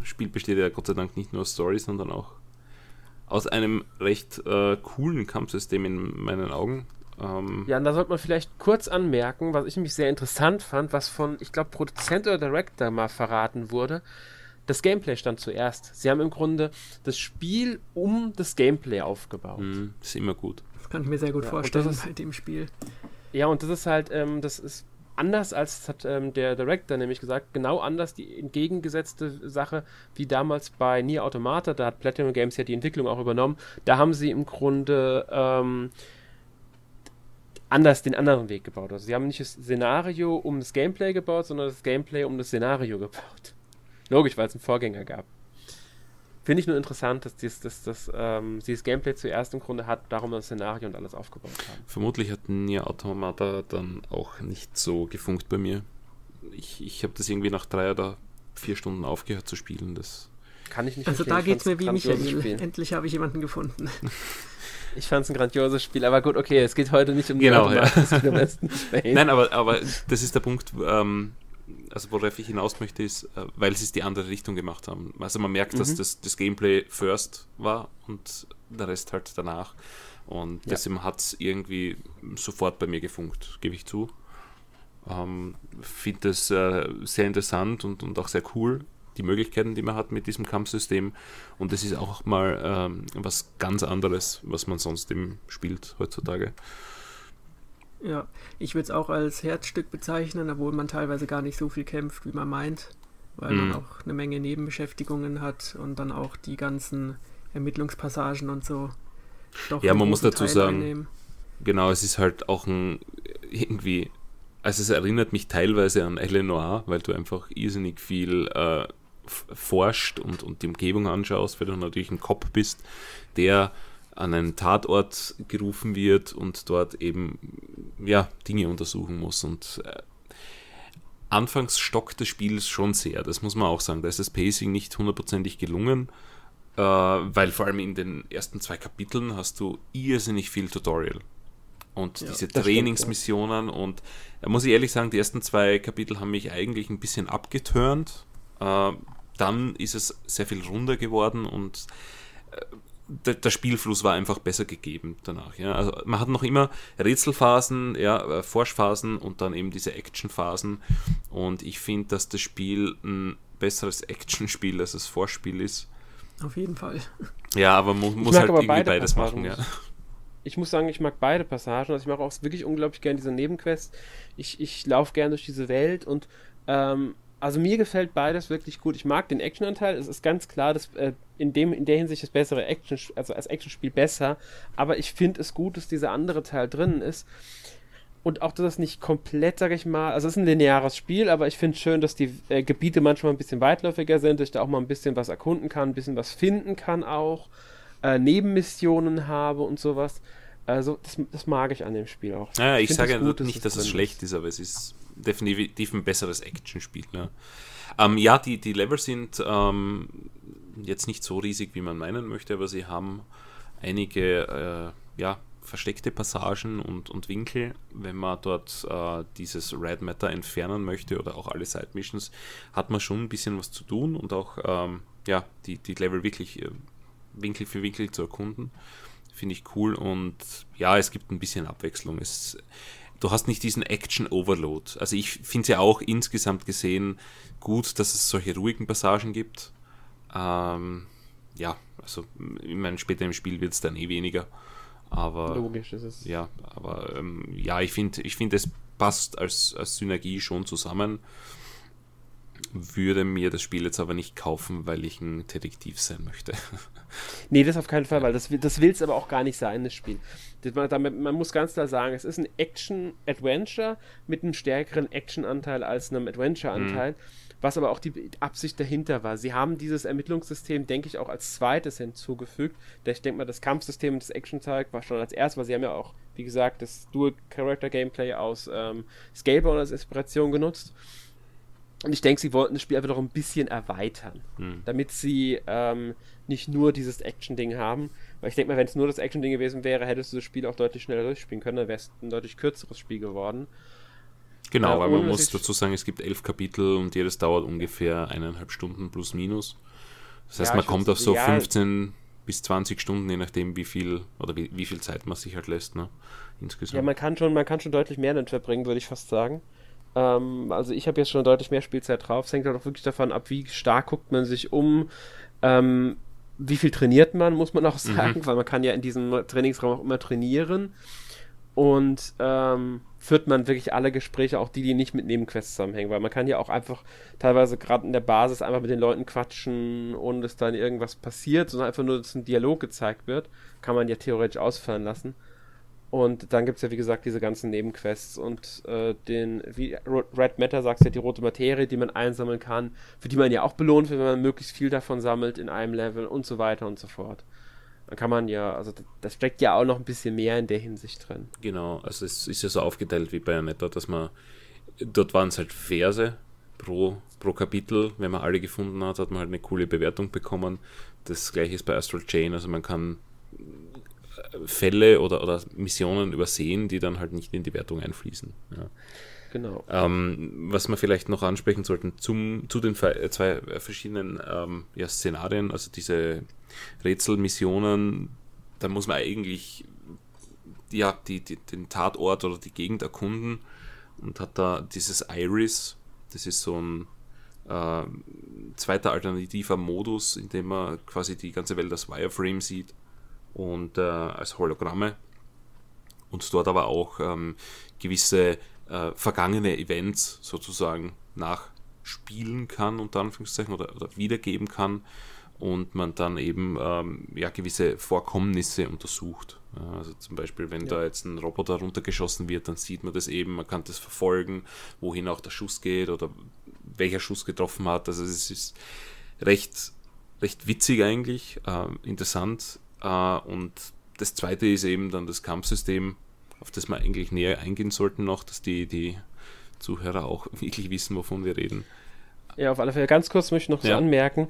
Spiel besteht ja Gott sei Dank nicht nur aus Story, sondern auch aus einem recht äh, coolen Kampfsystem in meinen Augen. Ähm ja, und da sollte man vielleicht kurz anmerken, was ich nämlich sehr interessant fand, was von, ich glaube, Produzent oder Director mal verraten wurde. Das Gameplay stand zuerst. Sie haben im Grunde das Spiel um das Gameplay aufgebaut. Mhm, ist immer gut. Das kann ich mir sehr gut ja, vorstellen ist, bei dem Spiel. Ja, und das ist halt, ähm, das ist anders als hat ähm, der Director nämlich gesagt, genau anders die entgegengesetzte Sache wie damals bei Nier Automata, da hat Platinum Games ja die Entwicklung auch übernommen. Da haben sie im Grunde ähm, anders den anderen Weg gebaut. Also sie haben nicht das Szenario um das Gameplay gebaut, sondern das Gameplay um das Szenario gebaut. Logisch, weil es einen Vorgänger gab. Finde ich nur interessant, dass, dies, dass, dass ähm, sie das Gameplay zuerst im Grunde hat, darum das Szenario und alles aufgebaut haben. Vermutlich hat Nier Automata dann auch nicht so gefunkt bei mir. Ich, ich habe das irgendwie nach drei oder vier Stunden aufgehört zu spielen. Das Kann ich nicht Also da geht es mir wie Michael. Endlich habe ich jemanden gefunden. [laughs] Ich fand es ein grandioses Spiel, aber gut, okay, es geht heute nicht um genau, ja. [laughs] Nein, aber, aber das ist der Punkt, ähm, also worauf ich hinaus möchte, ist, äh, weil sie es die andere Richtung gemacht haben. Also man merkt, mhm. dass das, das Gameplay first war und der Rest halt danach. Und ja. deswegen hat es irgendwie sofort bei mir gefunkt, gebe ich zu. Ähm, Finde das äh, sehr interessant und, und auch sehr cool, die Möglichkeiten, die man hat mit diesem Kampfsystem. Und es ist auch mal ähm, was ganz anderes, was man sonst eben spielt heutzutage. Ja, ich würde es auch als Herzstück bezeichnen, obwohl man teilweise gar nicht so viel kämpft, wie man meint, weil mhm. man auch eine Menge Nebenbeschäftigungen hat und dann auch die ganzen Ermittlungspassagen und so. ja, man muss dazu Teil sagen, einnehmen. genau, es ist halt auch ein irgendwie, also es erinnert mich teilweise an Eleanor, weil du einfach irrsinnig viel äh, forscht und, und die Umgebung anschaust, weil du natürlich ein Kopf bist, der an einen Tatort gerufen wird und dort eben ja, Dinge untersuchen muss. Und äh, anfangs stockt das Spiel schon sehr, das muss man auch sagen. Da ist das Pacing nicht hundertprozentig gelungen, äh, weil vor allem in den ersten zwei Kapiteln hast du irrsinnig viel Tutorial. Und ja, diese Trainingsmissionen stimmt, ja. und da muss ich ehrlich sagen, die ersten zwei Kapitel haben mich eigentlich ein bisschen abgeturnt. Äh, dann ist es sehr viel runder geworden und äh, der, der, Spielfluss war einfach besser gegeben danach. Ja. Also man hat noch immer Rätselphasen, ja, äh, Forschphasen und dann eben diese Actionphasen. Und ich finde, dass das Spiel ein besseres Actionspiel als das Vorspiel ist. Auf jeden Fall. Ja, aber man muss halt irgendwie beides Passagen. machen, ja. Ich muss sagen, ich mag beide Passagen. Also ich mache auch wirklich unglaublich gerne diese Nebenquests. Ich, ich laufe gerne durch diese Welt und ähm, also mir gefällt beides wirklich gut. Ich mag den Actionanteil. Es ist ganz klar, dass äh, in, dem, in der Hinsicht das bessere Action, also als Actionspiel besser. Aber ich finde es gut, dass dieser andere Teil drin ist. Und auch, dass das nicht komplett, sag ich mal, also es ist ein lineares Spiel, aber ich finde es schön, dass die äh, Gebiete manchmal ein bisschen weitläufiger sind, dass ich da auch mal ein bisschen was erkunden kann, ein bisschen was finden kann auch, äh, Nebenmissionen habe und sowas. Also das, das mag ich an dem Spiel auch. Ja, ich, ich sage gut, nicht, dass es schlecht ist, aber es ist definitiv ein besseres Actionspiel. Ja, ähm, ja die, die Level sind ähm, jetzt nicht so riesig, wie man meinen möchte, aber sie haben einige äh, ja, versteckte Passagen und, und Winkel, wenn man dort äh, dieses Red Matter entfernen möchte oder auch alle Side Missions, hat man schon ein bisschen was zu tun und auch ähm, ja, die, die Level wirklich äh, Winkel für Winkel zu erkunden. Finde ich cool und ja, es gibt ein bisschen Abwechslung. Es, du hast nicht diesen Action-Overload. Also ich finde es ja auch insgesamt gesehen gut, dass es solche ruhigen Passagen gibt. Ähm, ja, also ich meine, später im Spiel wird es dann eh weniger. Aber logisch ist es. Ja, aber ähm, ja, ich finde, ich finde, es passt als, als Synergie schon zusammen. Würde mir das Spiel jetzt aber nicht kaufen, weil ich ein Detektiv sein möchte. [laughs] Nee, das auf keinen Fall, weil das, das will es aber auch gar nicht sein, das Spiel. Das, man, man, muss ganz klar sagen, es ist ein Action-Adventure mit einem stärkeren Action-Anteil als einem Adventure-Anteil. Mhm. Was aber auch die Absicht dahinter war. Sie haben dieses Ermittlungssystem, denke ich, auch als zweites hinzugefügt. Ich denke mal, das Kampfsystem und das Action-Teil war schon als erstes, weil sie haben ja auch, wie gesagt, das Dual-Character-Gameplay aus ähm, Scalebound als Inspiration genutzt. Und ich denke, sie wollten das Spiel einfach noch ein bisschen erweitern, hm. damit sie ähm, nicht nur dieses Action-Ding haben. Weil ich denke mal, wenn es nur das Action-Ding gewesen wäre, hättest du das Spiel auch deutlich schneller durchspielen können, dann wäre es ein deutlich kürzeres Spiel geworden. Genau, äh, weil man muss dazu sagen, es gibt elf Kapitel und jedes dauert ungefähr eineinhalb Stunden plus minus. Das heißt, ja, man kommt auf so ja, 15 bis 20 Stunden, je nachdem, wie viel oder wie, wie viel Zeit man sich halt lässt, ne? Insgesamt. Ja, man kann schon, man kann schon deutlich mehr damit verbringen, würde ich fast sagen. Ähm, also ich habe jetzt schon deutlich mehr Spielzeit drauf. Es hängt halt auch wirklich davon ab, wie stark guckt man sich um. Ähm, wie viel trainiert man, muss man auch [laughs] sagen, mhm. weil man kann ja in diesem Trainingsraum auch immer trainieren. Und ähm, führt man wirklich alle Gespräche, auch die, die nicht mit Nebenquests zusammenhängen, weil man kann ja auch einfach teilweise gerade in der Basis einfach mit den Leuten quatschen, ohne dass dann irgendwas passiert, sondern einfach nur, dass ein Dialog gezeigt wird, kann man ja theoretisch ausfallen lassen. Und dann gibt es ja, wie gesagt, diese ganzen Nebenquests und äh, den, wie Red Matter sagt ja, die rote Materie, die man einsammeln kann, für die man ja auch belohnt wird, wenn man möglichst viel davon sammelt in einem Level und so weiter und so fort. Dann kann man ja, also das steckt ja auch noch ein bisschen mehr in der Hinsicht drin. Genau, also es ist ja so aufgeteilt wie bei Anetta, dass man, dort waren es halt Verse pro, pro Kapitel, wenn man alle gefunden hat, hat man halt eine coole Bewertung bekommen. Das gleiche ist bei Astral Chain, also man kann Fälle oder, oder Missionen übersehen, die dann halt nicht in die Wertung einfließen. Ja. Genau. Ähm, was wir vielleicht noch ansprechen sollten zum, zu den äh, zwei verschiedenen ähm, ja, Szenarien, also diese Rätselmissionen, da muss man eigentlich ja, die, die, den Tatort oder die Gegend erkunden und hat da dieses Iris, das ist so ein äh, zweiter alternativer Modus, in dem man quasi die ganze Welt als Wireframe sieht und äh, als Hologramme und dort aber auch ähm, gewisse äh, vergangene Events sozusagen nachspielen kann, unter Anführungszeichen, oder, oder wiedergeben kann und man dann eben ähm, ja, gewisse Vorkommnisse untersucht. Also zum Beispiel, wenn ja. da jetzt ein Roboter runtergeschossen wird, dann sieht man das eben, man kann das verfolgen, wohin auch der Schuss geht oder welcher Schuss getroffen hat. Also es ist recht, recht witzig eigentlich, äh, interessant und das zweite ist eben dann das Kampfsystem, auf das wir eigentlich näher eingehen sollten noch, dass die, die Zuhörer auch [laughs] wirklich wissen, wovon wir reden. Ja, auf alle Fälle. Ganz kurz möchte ich noch ja. so anmerken.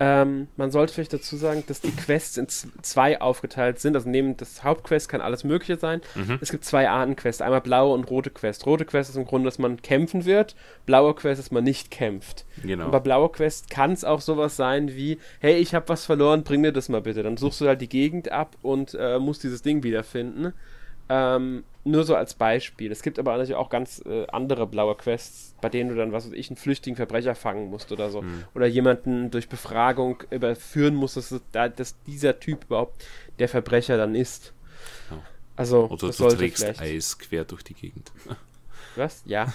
Ähm, man sollte vielleicht dazu sagen, dass die Quests in zwei aufgeteilt sind. Also neben das Hauptquest kann alles Mögliche sein. Mhm. Es gibt zwei Arten Quest. Einmal blaue und rote Quest. Rote Quest ist im Grunde, dass man kämpfen wird. Blaue Quest ist, dass man nicht kämpft. Genau. Und bei blauer Quest kann es auch sowas sein wie, hey, ich habe was verloren, bring mir das mal bitte. Dann suchst du halt die Gegend ab und äh, musst dieses Ding wiederfinden. Ähm, nur so als Beispiel. Es gibt aber natürlich auch ganz äh, andere blaue Quests, bei denen du dann, was weiß ich, einen flüchtigen Verbrecher fangen musst oder so. Mhm. Oder jemanden durch Befragung überführen musst, dass, dass, dieser Typ überhaupt der Verbrecher dann ist. Ja. Also, oder du trägst vielleicht... Eis quer durch die Gegend. [laughs] Was? Ja.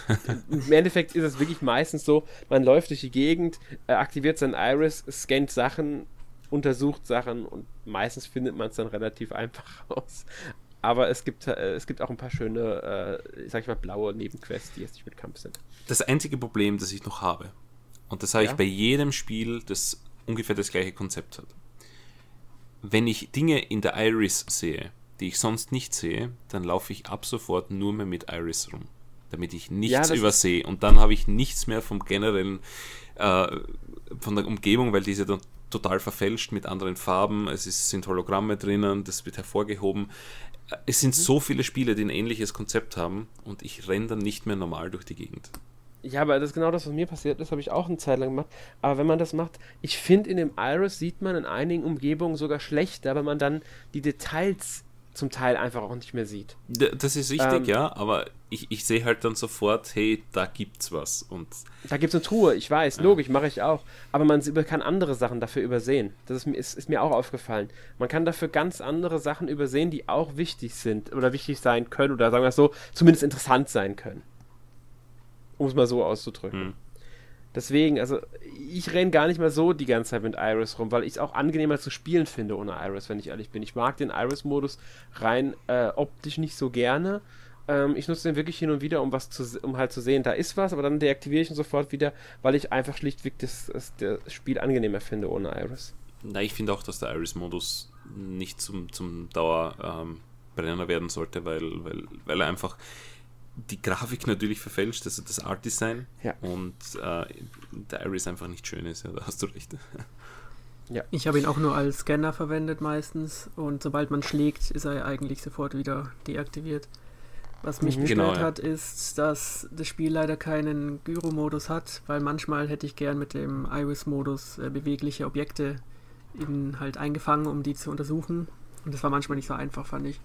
Im Endeffekt ist es wirklich meistens so, man läuft durch die Gegend, äh, aktiviert sein Iris, scannt Sachen, untersucht Sachen und meistens findet man es dann relativ einfach [laughs] raus. Aber es gibt, äh, es gibt auch ein paar schöne, äh, sag ich mal, blaue Nebenquests, die jetzt nicht mit Kampf sind. Das einzige Problem, das ich noch habe, und das habe ja? ich bei jedem Spiel, das ungefähr das gleiche Konzept hat. Wenn ich Dinge in der Iris sehe, die ich sonst nicht sehe, dann laufe ich ab sofort nur mehr mit Iris rum, damit ich nichts ja, übersehe. Und dann habe ich nichts mehr vom generellen, äh, von der Umgebung, weil diese dann total verfälscht mit anderen Farben. Es ist, sind Hologramme drinnen, das wird hervorgehoben es sind mhm. so viele Spiele, die ein ähnliches Konzept haben und ich renne dann nicht mehr normal durch die Gegend. Ja, aber das ist genau das, was mir passiert ist, habe ich auch eine Zeit lang gemacht. Aber wenn man das macht, ich finde, in dem Iris sieht man in einigen Umgebungen sogar schlechter, weil man dann die Details zum Teil einfach auch nicht mehr sieht. Das ist richtig, ähm, ja, aber ich, ich sehe halt dann sofort, hey, da gibt's was. Und da gibt's eine Truhe, ich weiß, ja. logisch, mache ich auch. Aber man kann andere Sachen dafür übersehen. Das ist, ist, ist, mir auch aufgefallen. Man kann dafür ganz andere Sachen übersehen, die auch wichtig sind oder wichtig sein können oder sagen wir es so, zumindest interessant sein können. Um es mal so auszudrücken. Hm. Deswegen, also ich renne gar nicht mehr so die ganze Zeit mit Iris rum, weil ich es auch angenehmer zu spielen finde ohne Iris, wenn ich ehrlich bin. Ich mag den Iris-Modus rein äh, optisch nicht so gerne. Ähm, ich nutze den wirklich hin und wieder, um was zu, um halt zu sehen, da ist was, aber dann deaktiviere ich ihn sofort wieder, weil ich einfach schlichtweg das, das, das Spiel angenehmer finde ohne Iris. Na, ich finde auch, dass der Iris-Modus nicht zum, zum Dauerbrenner ähm, werden sollte, weil, weil, weil er einfach die Grafik natürlich verfälscht, also das Art Design ja. und äh, der Iris einfach nicht schön ist, ja, da hast du recht. [laughs] Ja. Ich habe ihn auch nur als Scanner verwendet meistens und sobald man schlägt, ist er eigentlich sofort wieder deaktiviert. Was mich mhm. gestört genau, ja. hat, ist, dass das Spiel leider keinen Gyro-Modus hat, weil manchmal hätte ich gern mit dem Iris-Modus äh, bewegliche Objekte in, halt eingefangen, um die zu untersuchen. Und das war manchmal nicht so einfach, fand ich.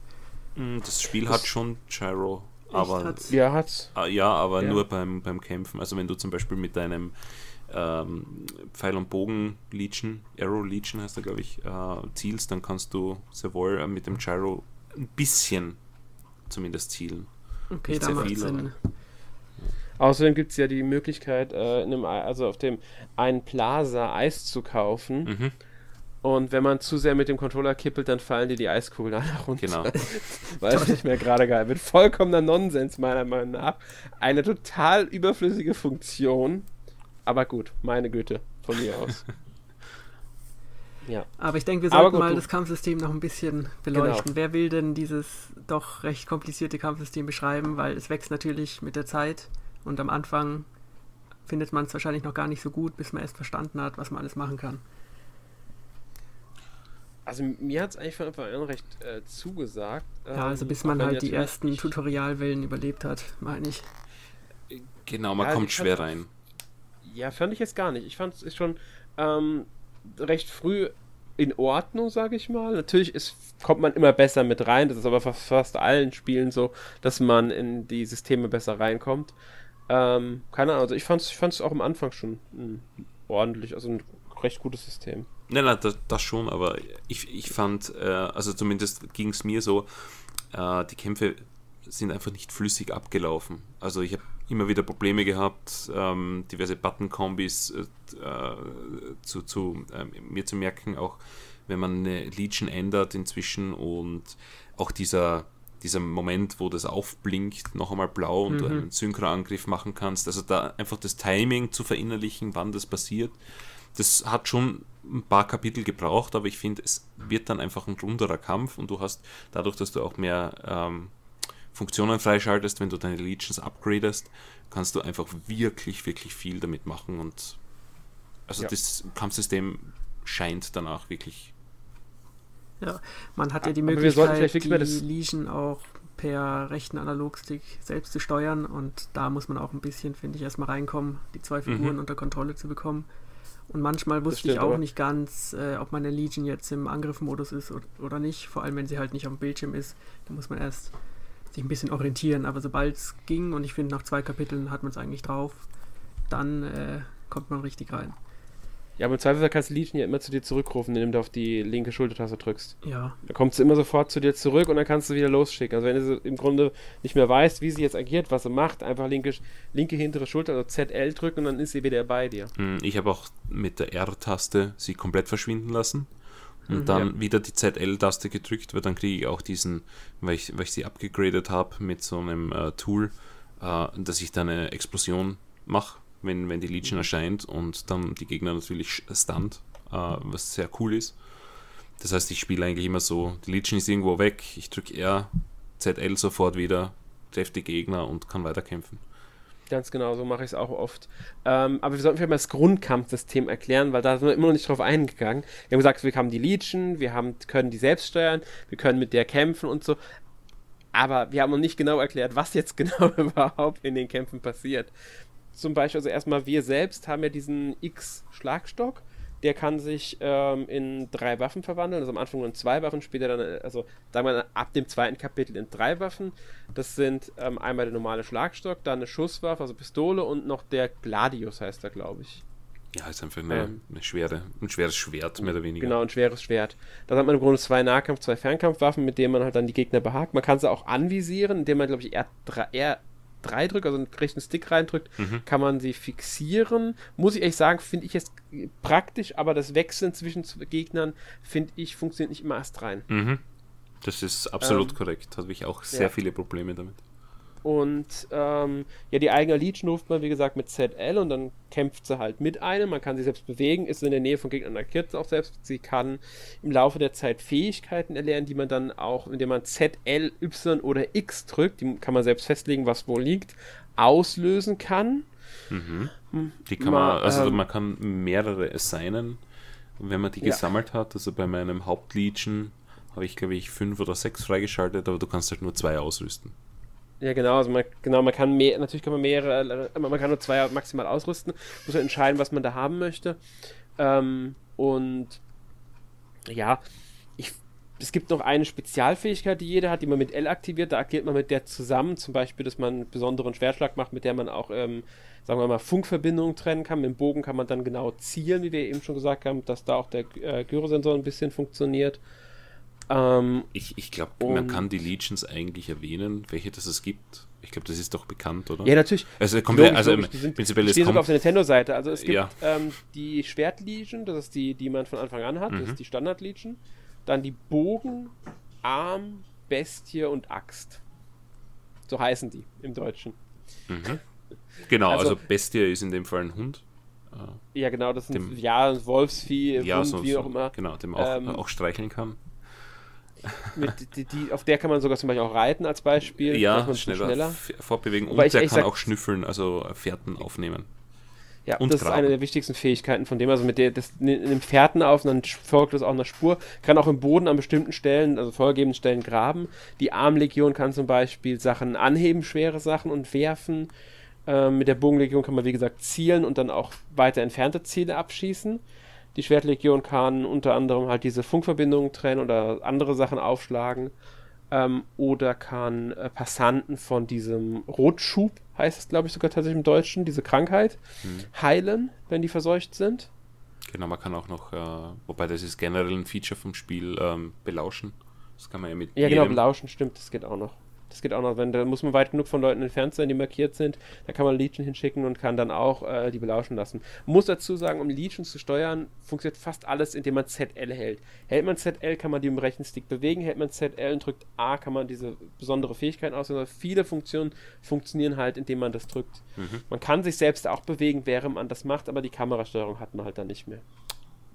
Mm, das Spiel das hat schon Gyro aber, hat's? Ja, hat's. Ah, ja, aber ja. nur beim, beim Kämpfen. Also wenn du zum Beispiel mit deinem ähm, Pfeil- und Bogen Legion, Arrow Legion heißt er, glaube ich, äh, zielst, dann kannst du sehr wohl äh, mit dem Gyro ein bisschen zumindest zielen. Okay, Nicht da macht viel, Sinn. Außerdem gibt es ja die Möglichkeit, äh, einem, also auf dem einen Plaza Eis zu kaufen. Mhm. Und wenn man zu sehr mit dem Controller kippelt, dann fallen dir die Eiskugeln [laughs] alle runter. Genau. [laughs] Weil es nicht mehr gerade geil wird. Vollkommener Nonsens, meiner Meinung nach. Eine total überflüssige Funktion. Aber gut, meine Güte, von mir aus. [laughs] ja. Aber ich denke, wir sollten gut, mal das Kampfsystem noch ein bisschen beleuchten. Genau. Wer will denn dieses doch recht komplizierte Kampfsystem beschreiben? Weil es wächst natürlich mit der Zeit und am Anfang findet man es wahrscheinlich noch gar nicht so gut, bis man erst verstanden hat, was man alles machen kann. Also mir hat es eigentlich von Anfang an recht äh, zugesagt. Ja, also ähm, bis man halt die ersten Tutorialwellen überlebt hat, meine ich. Genau, man ja, kommt schwer rein. Ja, fand ich jetzt gar nicht. Ich fand es schon ähm, recht früh in Ordnung, sage ich mal. Natürlich ist, kommt man immer besser mit rein. Das ist aber fast, fast allen Spielen so, dass man in die Systeme besser reinkommt. Ähm, keine Ahnung, also ich fand es ich auch am Anfang schon mh, hm, ordentlich, also ein recht gutes System. Nein, nein, das, das schon, aber ich, ich fand, äh, also zumindest ging es mir so, äh, die Kämpfe sind einfach nicht flüssig abgelaufen. Also ich habe immer wieder Probleme gehabt, ähm, diverse Button-Kombis äh, zu, zu ähm, mir zu merken, auch wenn man eine Legion ändert inzwischen und auch dieser, dieser Moment, wo das aufblinkt, noch einmal blau und mhm. einen Synchroangriff machen kannst. Also da einfach das Timing zu verinnerlichen, wann das passiert das hat schon ein paar Kapitel gebraucht, aber ich finde, es wird dann einfach ein runderer Kampf und du hast dadurch, dass du auch mehr ähm, Funktionen freischaltest, wenn du deine Legions upgradest, kannst du einfach wirklich, wirklich viel damit machen und also ja. das Kampfsystem scheint danach wirklich. Ja, man hat ja die Möglichkeit, die Legion auch per rechten Analogstick selbst zu steuern und da muss man auch ein bisschen, finde ich, erstmal reinkommen, die zwei Figuren mhm. unter Kontrolle zu bekommen. Und manchmal wusste stimmt, ich auch nicht ganz, äh, ob meine Legion jetzt im Angriffmodus ist oder nicht. Vor allem, wenn sie halt nicht auf dem Bildschirm ist. Da muss man erst sich ein bisschen orientieren. Aber sobald es ging, und ich finde, nach zwei Kapiteln hat man es eigentlich drauf, dann äh, kommt man richtig rein. Ja, aber im Zweifelsfall kannst du Legion ja immer zu dir zurückrufen, indem du auf die linke Schultertaste drückst. Ja. Da kommt sie immer sofort zu dir zurück und dann kannst du wieder losschicken. Also wenn du im Grunde nicht mehr weißt, wie sie jetzt agiert, was sie macht, einfach linke, linke hintere Schulter, also ZL drücken und dann ist sie wieder bei dir. Hm, ich habe auch mit der R-Taste sie komplett verschwinden lassen und mhm, dann ja. wieder die ZL-Taste gedrückt, weil dann kriege ich auch diesen, weil ich, weil ich sie abgegradet habe mit so einem äh, Tool, äh, dass ich dann eine Explosion mache wenn, wenn die Legion erscheint und dann die Gegner natürlich stunt, äh, was sehr cool ist. Das heißt, ich spiele eigentlich immer so, die Legion ist irgendwo weg, ich drücke R, ZL sofort wieder, treffe die Gegner und kann weiterkämpfen. Ganz genau, so mache ich es auch oft. Ähm, aber wir sollten vielleicht mal das Grundkampfsystem erklären, weil da sind wir immer noch nicht drauf eingegangen. Wir haben gesagt, wir haben die Legion, wir haben, können die selbst steuern, wir können mit der kämpfen und so. Aber wir haben noch nicht genau erklärt, was jetzt [laughs] genau überhaupt in den Kämpfen passiert zum Beispiel, also erstmal wir selbst haben ja diesen X-Schlagstock. Der kann sich ähm, in drei Waffen verwandeln, also am Anfang nur in zwei Waffen, später dann, also sagen wir ab dem zweiten Kapitel in drei Waffen. Das sind ähm, einmal der normale Schlagstock, dann eine Schusswaffe, also Pistole und noch der Gladius heißt er, glaube ich. Ja, ist einfach eine, ähm, eine, schwere, ein schweres Schwert, mehr oder weniger. Genau, ein schweres Schwert. Da hat man im Grunde zwei Nahkampf-, zwei Fernkampfwaffen, mit denen man halt dann die Gegner behagt. Man kann sie auch anvisieren, indem man, glaube ich, R3, 3 drückt, also einen rechten Stick reindrückt, mhm. kann man sie fixieren. Muss ich ehrlich sagen, finde ich jetzt praktisch, aber das Wechseln zwischen Gegnern, finde ich, funktioniert nicht immer erst rein. Mhm. Das ist absolut ähm, korrekt. Habe ich auch sehr ja. viele Probleme damit. Und ähm, ja, die eigene Legion ruft man, wie gesagt, mit ZL und dann kämpft sie halt mit einem. Man kann sie selbst bewegen, ist in der Nähe von Gegnern markiert auch selbst. Sie kann im Laufe der Zeit Fähigkeiten erlernen, die man dann auch, indem man ZL, Y oder X drückt, die kann man selbst festlegen, was wo liegt, auslösen kann. Mhm. Hm, die kann man, also ähm, man kann mehrere assignen, wenn man die ja. gesammelt hat. Also bei meinem Hauptlegion habe ich, glaube ich, fünf oder sechs freigeschaltet, aber du kannst halt nur zwei ausrüsten. Ja, genau, also man, genau, man kann mehr, natürlich kann man mehrere, äh, man kann nur zwei maximal ausrüsten, muss man entscheiden, was man da haben möchte. Ähm, und ja, ich, es gibt noch eine Spezialfähigkeit, die jeder hat, die man mit L aktiviert. Da agiert man mit der zusammen, zum Beispiel, dass man einen besonderen Schwertschlag macht, mit der man auch, ähm, sagen wir mal, Funkverbindungen trennen kann. Mit dem Bogen kann man dann genau zielen, wie wir eben schon gesagt haben, dass da auch der äh, Gyrosensor ein bisschen funktioniert. Ähm, ich ich glaube, man kann die Legions eigentlich erwähnen, welche das es gibt. Ich glaube, das ist doch bekannt, oder? Ja, natürlich. Also, kommt logisch, also logisch. Die sind, prinzipiell die stehen sogar auf der Nintendo-Seite. Also es gibt ja. ähm, die Schwert-Legion, das ist die, die man von Anfang an hat, mhm. das ist die Standard-Legion. Dann die Bogen, Arm, Bestie und Axt. So heißen die im Deutschen. Mhm. Genau, also, also, Bestie ist in dem Fall ein Hund. Ja, genau, das ist ein ja, Wolfsvieh, ja, Hund, so, wie auch immer. Genau, dem auch, ähm, auch streicheln kann. Mit, die, die, auf der kann man sogar zum Beispiel auch reiten als Beispiel. Ja, schneller, schneller. fortbewegen und der kann sag, auch schnüffeln, also Fährten aufnehmen. Ja, und das graben. ist eine der wichtigsten Fähigkeiten von dem. Also mit der, das nimmt Fährten auf und dann folgt das auch einer Spur. Kann auch im Boden an bestimmten Stellen, also vorgegebenen Stellen graben. Die Armlegion kann zum Beispiel Sachen anheben, schwere Sachen und werfen. Ähm, mit der Bogenlegion kann man, wie gesagt, zielen und dann auch weiter entfernte Ziele abschießen. Die Schwertlegion kann unter anderem halt diese Funkverbindungen trennen oder andere Sachen aufschlagen. Ähm, oder kann äh, Passanten von diesem Rotschub, heißt es glaube ich sogar tatsächlich im Deutschen, diese Krankheit, hm. heilen, wenn die verseucht sind. Genau, man kann auch noch, äh, wobei das ist generell ein Feature vom Spiel, ähm, belauschen. Das kann man ja mit. Ja, genau, belauschen, stimmt, das geht auch noch. Das geht auch noch, wenn da muss man weit genug von Leuten entfernt sein, die markiert sind. Da kann man Legion hinschicken und kann dann auch äh, die belauschen lassen. Muss dazu sagen, um Legion zu steuern, funktioniert fast alles, indem man ZL hält. Hält man ZL, kann man die im rechten Stick bewegen. Hält man ZL und drückt A, kann man diese besondere Fähigkeit auslösen. Viele Funktionen funktionieren halt, indem man das drückt. Mhm. Man kann sich selbst auch bewegen, während man das macht, aber die Kamerasteuerung hat man halt dann nicht mehr.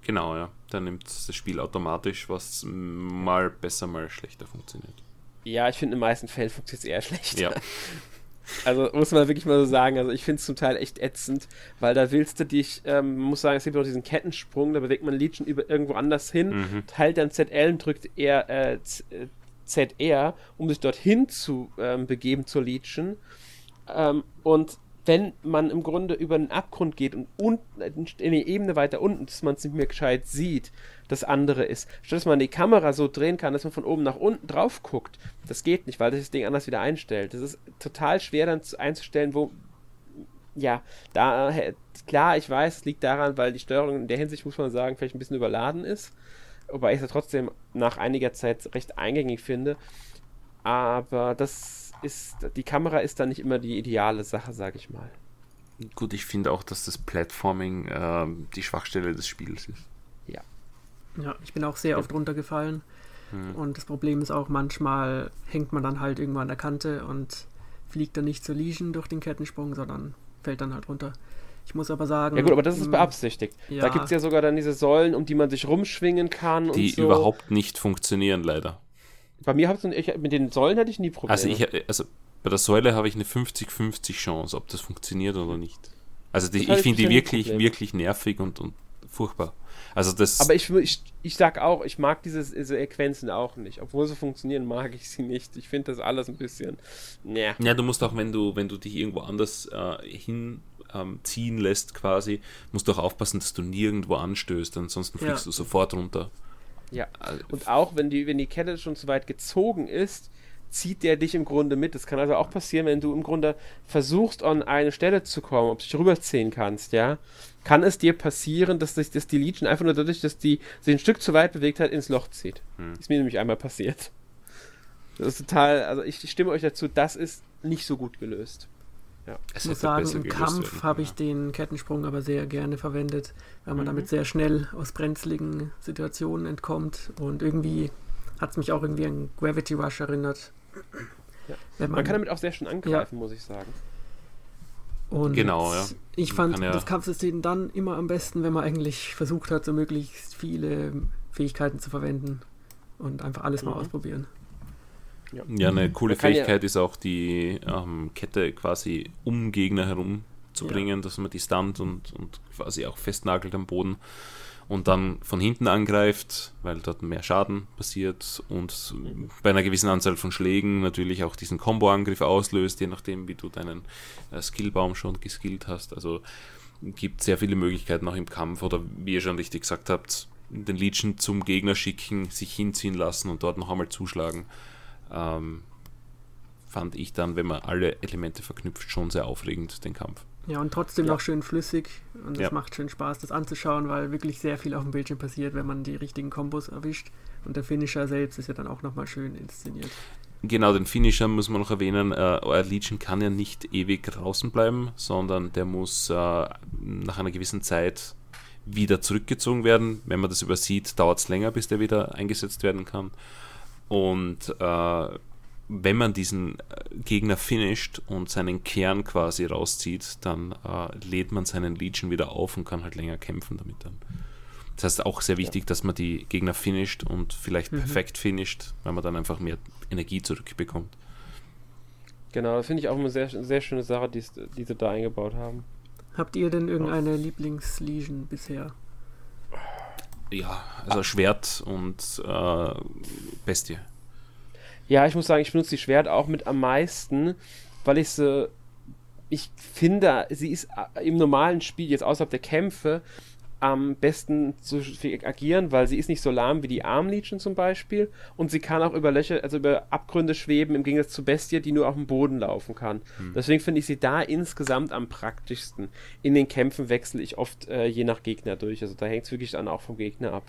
Genau, ja. Dann nimmt das Spiel automatisch, was mal besser, mal schlechter funktioniert. Ja, ich finde, in den meisten Fällen funktioniert es eher schlecht. Ja. [laughs] Also muss man wirklich mal so sagen, also ich finde es zum Teil echt ätzend, weil da willst du dich, ähm, muss sagen, es gibt auch diesen Kettensprung, da bewegt man Legion über irgendwo anders hin, mhm. teilt dann ZL und drückt eher äh, ZR, um sich dorthin zu ähm, begeben zur Legion. Ähm, und wenn man im Grunde über einen Abgrund geht und unten, in die Ebene weiter unten, dass man es nicht mehr gescheit sieht, das andere ist. Statt dass man die Kamera so drehen kann, dass man von oben nach unten drauf guckt, das geht nicht, weil das Ding anders wieder einstellt. Das ist total schwer dann einzustellen, wo, ja, da, klar, ich weiß, es liegt daran, weil die Steuerung in der Hinsicht, muss man sagen, vielleicht ein bisschen überladen ist. Wobei ich es trotzdem nach einiger Zeit recht eingängig finde. Aber das ist, die Kamera ist dann nicht immer die ideale Sache, sag ich mal. Gut, ich finde auch, dass das Platforming äh, die Schwachstelle des Spiels ist. Ja. Ich bin auch sehr oft runtergefallen. Hm. Und das Problem ist auch, manchmal hängt man dann halt irgendwo an der Kante und fliegt dann nicht zur Legion durch den Kettensprung, sondern fällt dann halt runter. Ich muss aber sagen. Ja, gut, aber das ist hm, beabsichtigt. Ja, da gibt es ja sogar dann diese Säulen, um die man sich rumschwingen kann. Die so. überhaupt nicht funktionieren, leider. Bei mir hat ich, mit den Säulen hatte ich nie Probleme. Also, ich, also bei der Säule habe ich eine 50-50 Chance, ob das funktioniert oder nicht. Also die, ich finde die wirklich, wirklich nervig und, und furchtbar. Also das Aber ich, ich, ich sag auch, ich mag diese Sequenzen auch nicht. Obwohl sie funktionieren, mag ich sie nicht. Ich finde das alles ein bisschen. Ja. ja, du musst auch, wenn du, wenn du dich irgendwo anders äh, hinziehen ähm, lässt, quasi, musst du auch aufpassen, dass du nirgendwo anstößt, ansonsten fliegst ja. du sofort runter. Ja. Also Und auch wenn die, wenn die Kette schon zu weit gezogen ist, zieht der dich im Grunde mit. Das kann also auch passieren, wenn du im Grunde versuchst, an eine Stelle zu kommen, ob du dich rüberziehen kannst, ja. Kann es dir passieren, dass, sich, dass die Legion einfach nur dadurch, dass die sich ein Stück zu weit bewegt hat, ins Loch zieht. Hm. Ist mir nämlich einmal passiert. Das ist total, also ich stimme euch dazu, das ist nicht so gut gelöst. Ja. Ich muss sagen, im Kampf habe ich den Kettensprung aber sehr gerne verwendet, weil man mhm. damit sehr schnell aus brenzligen Situationen entkommt und irgendwie hat es mich auch irgendwie an Gravity Rush erinnert. Ja. Man, man, kann damit auch sehr schön angreifen, ja. muss ich sagen. Und genau, ja. Ich fand ja das Kampfsystem dann immer am besten, wenn man eigentlich versucht hat, so möglichst viele Fähigkeiten zu verwenden und einfach alles mhm. mal ausprobieren. Ja, ja eine mhm. coole Fähigkeit ja ist auch die ähm, Kette quasi um Gegner herum zu bringen, dass man die stunt und, und quasi auch festnagelt am Boden und dann von hinten angreift, weil dort mehr Schaden passiert und bei einer gewissen Anzahl von Schlägen natürlich auch diesen Combo-Angriff auslöst, je nachdem, wie du deinen äh, Skillbaum schon geskillt hast. Also gibt sehr viele Möglichkeiten auch im Kampf oder wie ihr schon richtig gesagt habt, den Legion zum Gegner schicken, sich hinziehen lassen und dort noch einmal zuschlagen. Ähm, fand ich dann, wenn man alle Elemente verknüpft, schon sehr aufregend, den Kampf. Ja, und trotzdem ja. noch schön flüssig. Und es ja. macht schön Spaß, das anzuschauen, weil wirklich sehr viel auf dem Bildschirm passiert, wenn man die richtigen Kombos erwischt. Und der Finisher selbst ist ja dann auch nochmal schön inszeniert. Genau, den Finisher muss man noch erwähnen. Äh, euer Legion kann ja nicht ewig draußen bleiben, sondern der muss äh, nach einer gewissen Zeit wieder zurückgezogen werden. Wenn man das übersieht, dauert es länger, bis der wieder eingesetzt werden kann. Und äh, wenn man diesen äh, Gegner finisht und seinen Kern quasi rauszieht, dann äh, lädt man seinen Legion wieder auf und kann halt länger kämpfen damit dann. Das heißt auch sehr wichtig, ja. dass man die Gegner finisht und vielleicht mhm. perfekt finisht, weil man dann einfach mehr Energie zurückbekommt. Genau, das finde ich auch eine sehr, sehr schöne Sache, die, die sie da eingebaut haben. Habt ihr denn irgendeine ja. Lieblingslegion bisher? Ja, also Schwert und äh, Bestie. Ja, ich muss sagen, ich benutze die Schwert auch mit am meisten, weil ich sie. Ich finde, sie ist äh, im normalen Spiel, jetzt außerhalb der Kämpfe, am besten zu agieren, weil sie ist nicht so lahm wie die Armlegion zum Beispiel und sie kann auch über Löcher, also über Abgründe schweben, im Gegensatz zu Bestie, die nur auf dem Boden laufen kann. Hm. Deswegen finde ich sie da insgesamt am praktischsten. In den Kämpfen wechsle ich oft äh, je nach Gegner durch, also da hängt es wirklich dann auch vom Gegner ab.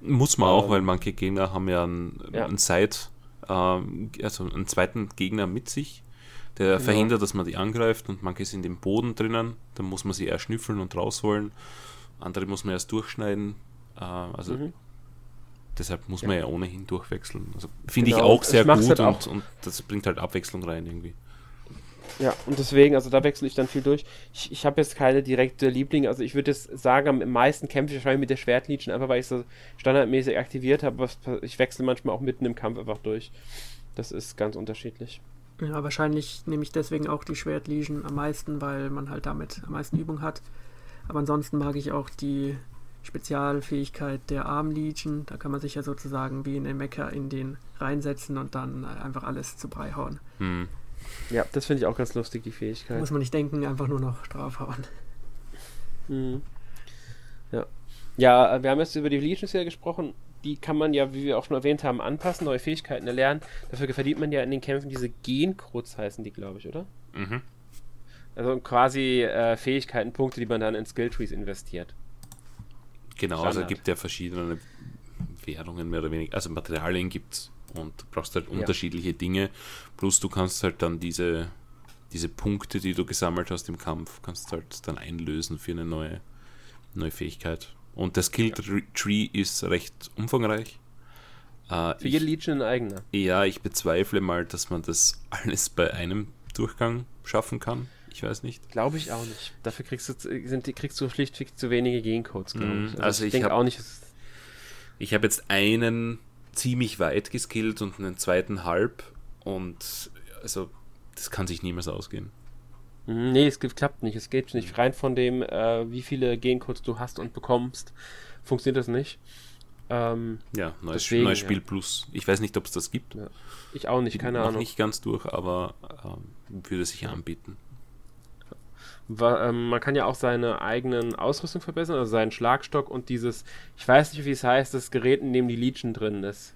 Muss man ähm, auch, weil manche Gegner haben ja einen, ja. einen Side, äh, also einen zweiten Gegner mit sich der genau. verhindert, dass man die angreift und manche sind im Boden drinnen, dann muss man sie eher schnüffeln und rausholen andere muss man erst durchschneiden. Äh, also mhm. deshalb muss ja. man ja ohnehin durchwechseln. Also finde genau. ich auch sehr gut halt auch. Und, und das bringt halt Abwechslung rein irgendwie. Ja, und deswegen, also da wechsle ich dann viel durch. Ich, ich habe jetzt keine direkte Liebling, also ich würde jetzt sagen, am meisten kämpfe ich wahrscheinlich mit der Schwertlegion, einfach weil ich so standardmäßig aktiviert habe. Ich wechsle manchmal auch mitten im Kampf einfach durch. Das ist ganz unterschiedlich. Ja, wahrscheinlich nehme ich deswegen auch die Schwertlegion am meisten, weil man halt damit am meisten Übung hat. Aber ansonsten mag ich auch die Spezialfähigkeit der Arm Legion. Da kann man sich ja sozusagen wie in den Mecha in den reinsetzen und dann einfach alles zu Brei hauen. Hm. Ja, das finde ich auch ganz lustig, die Fähigkeit. Muss man nicht denken, einfach nur noch draufhauen. Hm. Ja. Ja, wir haben jetzt über die Legions ja gesprochen. Die kann man ja, wie wir auch schon erwähnt haben, anpassen, neue Fähigkeiten erlernen. Dafür verdient man ja in den Kämpfen diese Gencodes, heißen die, glaube ich, oder? Mhm. Also quasi äh, Fähigkeiten, Punkte, die man dann in Skilltrees investiert. Genau, also Standard. also gibt ja verschiedene Währungen mehr oder weniger. Also Materialien gibt es und du brauchst halt ja. unterschiedliche Dinge. Plus du kannst halt dann diese, diese Punkte, die du gesammelt hast im Kampf, kannst halt dann einlösen für eine neue, neue Fähigkeit. Und der Skill Tree ist recht umfangreich. Äh, für jede Legion ein eigener. Ja, ich bezweifle mal, dass man das alles bei einem Durchgang schaffen kann. Ich weiß nicht. Glaube ich auch nicht. Dafür kriegst du, sind, kriegst du schlichtweg zu wenige Gencodes, glaube ich. Also, also ich, ich denke auch nicht. Ich habe jetzt einen ziemlich weit geskillt und einen zweiten halb und also das kann sich niemals ausgehen. Mhm, nee, es klappt nicht. Es geht nicht. Rein von dem, äh, wie viele Gencodes du hast und bekommst, funktioniert das nicht. Ähm, ja, neues, deswegen, neues Spiel ja. Plus. Ich weiß nicht, ob es das gibt. Ja. Ich auch nicht, keine Ahnung. Noch nicht ganz durch, aber ähm, würde sich anbieten. Ähm, man kann ja auch seine eigenen Ausrüstung verbessern, also seinen Schlagstock und dieses, ich weiß nicht, wie es heißt, das Gerät, in dem die Legion drin ist.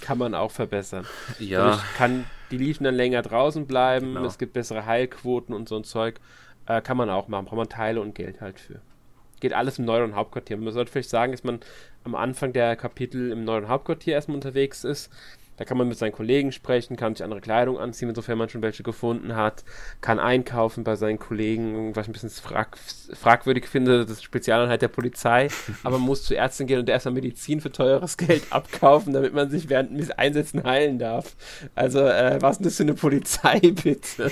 Kann man auch verbessern. Ja. Dadurch kann die Legion dann länger draußen bleiben, genau. es gibt bessere Heilquoten und so ein Zeug. Äh, kann man auch machen, braucht man Teile und Geld halt für. Geht alles im Neuron Hauptquartier. Man sollte vielleicht sagen, dass man am Anfang der Kapitel im Neuron Hauptquartier erstmal unterwegs ist da kann man mit seinen Kollegen sprechen, kann sich andere Kleidung anziehen, insofern man schon welche gefunden hat, kann einkaufen bei seinen Kollegen, was ich ein bisschen frag fragwürdig finde, das ist Spezialeinheit der Polizei, [laughs] aber man muss zur Ärztin gehen und erstmal Medizin für teures Geld [laughs] abkaufen, damit man sich während des Einsätzen heilen darf. Also, äh, was ist denn das für eine Polizei, [laughs] bitte?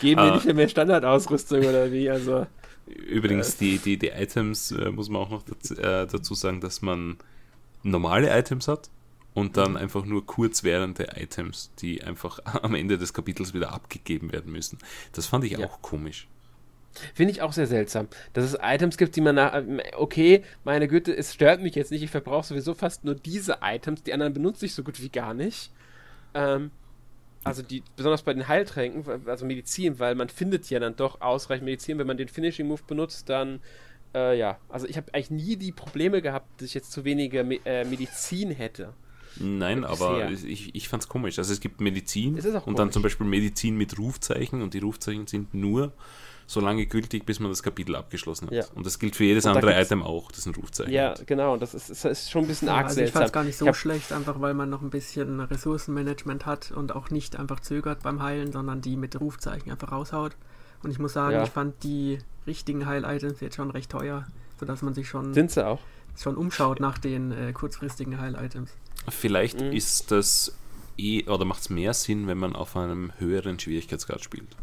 Geben wir ah. nicht mehr Standardausrüstung oder wie? Also. Übrigens, äh, die, die, die Items äh, muss man auch noch dazu, äh, dazu sagen, dass man normale Items hat und dann einfach nur kurzwährende Items, die einfach [laughs] am Ende des Kapitels wieder abgegeben werden müssen. Das fand ich ja. auch komisch. Finde ich auch sehr seltsam, dass es Items gibt, die man nach. Okay, meine Güte, es stört mich jetzt nicht, ich verbrauche sowieso fast nur diese Items, die anderen benutze ich so gut wie gar nicht. Ähm, also die, besonders bei den Heiltränken, also Medizin, weil man findet ja dann doch ausreichend Medizin, wenn man den Finishing Move benutzt, dann äh, ja, also ich habe eigentlich nie die Probleme gehabt, dass ich jetzt zu wenige Me äh, Medizin hätte. Nein, aber ich, ich fand es komisch. Also es gibt Medizin und dann zum Beispiel Medizin mit Rufzeichen und die Rufzeichen sind nur so lange gültig, bis man das Kapitel abgeschlossen hat. Ja. Und das gilt für jedes und andere Item auch, das ein Rufzeichen Ja, hat. genau. Und das ist, ist, ist, schon ein bisschen arg also Ich fand es gar nicht so schlecht, einfach weil man noch ein bisschen Ressourcenmanagement hat und auch nicht einfach zögert beim Heilen, sondern die mit Rufzeichen einfach raushaut. Und ich muss sagen, ja. ich fand die richtigen Heil-Items jetzt schon recht teuer, sodass man sich schon, Sind sie auch? schon umschaut nach den äh, kurzfristigen Heil-Items. Vielleicht mhm. ist das eh, oder macht es mehr Sinn, wenn man auf einem höheren Schwierigkeitsgrad spielt.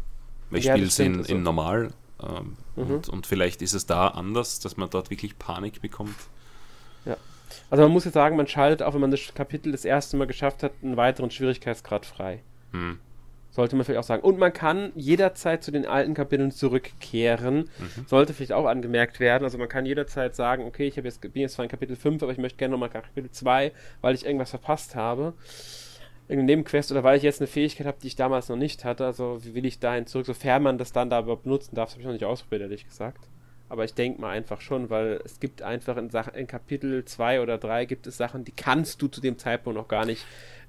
Weil ich ja, spiele es in, in normal ähm, mhm. und, und vielleicht ist es da anders, dass man dort wirklich Panik bekommt. Ja. Also man muss jetzt sagen, man schaltet auch, wenn man das Kapitel das erste Mal geschafft hat, einen weiteren Schwierigkeitsgrad frei. Hm. Sollte man vielleicht auch sagen. Und man kann jederzeit zu den alten Kapiteln zurückkehren. Mhm. Sollte vielleicht auch angemerkt werden. Also man kann jederzeit sagen, okay, ich jetzt, bin jetzt zwar in Kapitel 5, aber ich möchte gerne nochmal Kapitel 2, weil ich irgendwas verpasst habe. Irgendeine Nebenquest oder weil ich jetzt eine Fähigkeit habe, die ich damals noch nicht hatte. Also wie will ich dahin zurück, sofern man das dann da überhaupt benutzen darf, das habe ich noch nicht ausprobiert, ehrlich gesagt. Aber ich denke mal einfach schon, weil es gibt einfach in, Sachen, in Kapitel 2 oder 3 gibt es Sachen, die kannst du zu dem Zeitpunkt noch gar nicht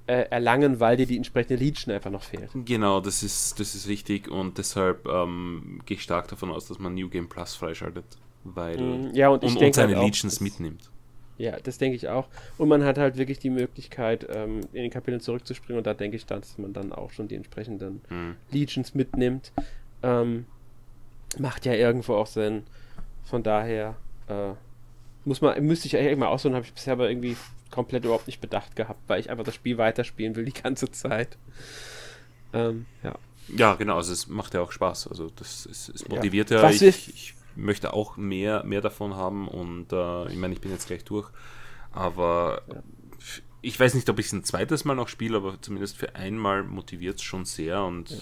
äh, erlangen, weil dir die entsprechende Legion einfach noch fehlt. Genau, das ist, das ist richtig und deshalb ähm, gehe ich stark davon aus, dass man New Game Plus freischaltet, weil mm, ja, und, und, und seine halt Legions mitnimmt. Ja, das denke ich auch. Und man hat halt wirklich die Möglichkeit, ähm, in den Kapiteln zurückzuspringen und da denke ich dann, dass man dann auch schon die entsprechenden hm. Legions mitnimmt. Ähm, macht ja irgendwo auch Sinn. Von daher äh, muss man, müsste ich eigentlich mal aussuchen, habe ich bisher aber irgendwie komplett überhaupt nicht bedacht gehabt, weil ich einfach das Spiel weiterspielen will die ganze Zeit. Ähm, ja. Ja, genau, also es macht ja auch Spaß. Also das ist, es motiviert ja. ja. Ich, ich, möchte auch mehr, mehr davon haben und äh, ich meine, ich bin jetzt gleich durch. Aber ja. ich weiß nicht, ob ich es ein zweites Mal noch spiele, aber zumindest für einmal motiviert es schon sehr und ja.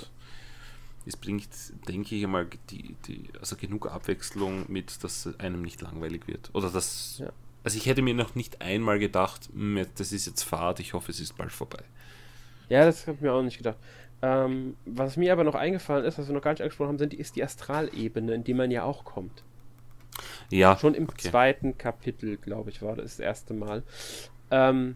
es bringt, denke ich einmal, die, die, also genug Abwechslung mit, dass einem nicht langweilig wird. Oder dass ja. Also ich hätte mir noch nicht einmal gedacht, hm, das ist jetzt Fahrt, ich hoffe, es ist bald vorbei. Ja, das habe ich mir auch nicht gedacht. Ähm, was mir aber noch eingefallen ist, was wir noch gar nicht angesprochen haben, sind die, ist die Astralebene, in die man ja auch kommt. Ja. Schon im okay. zweiten Kapitel, glaube ich, war das, das erste Mal. Ähm,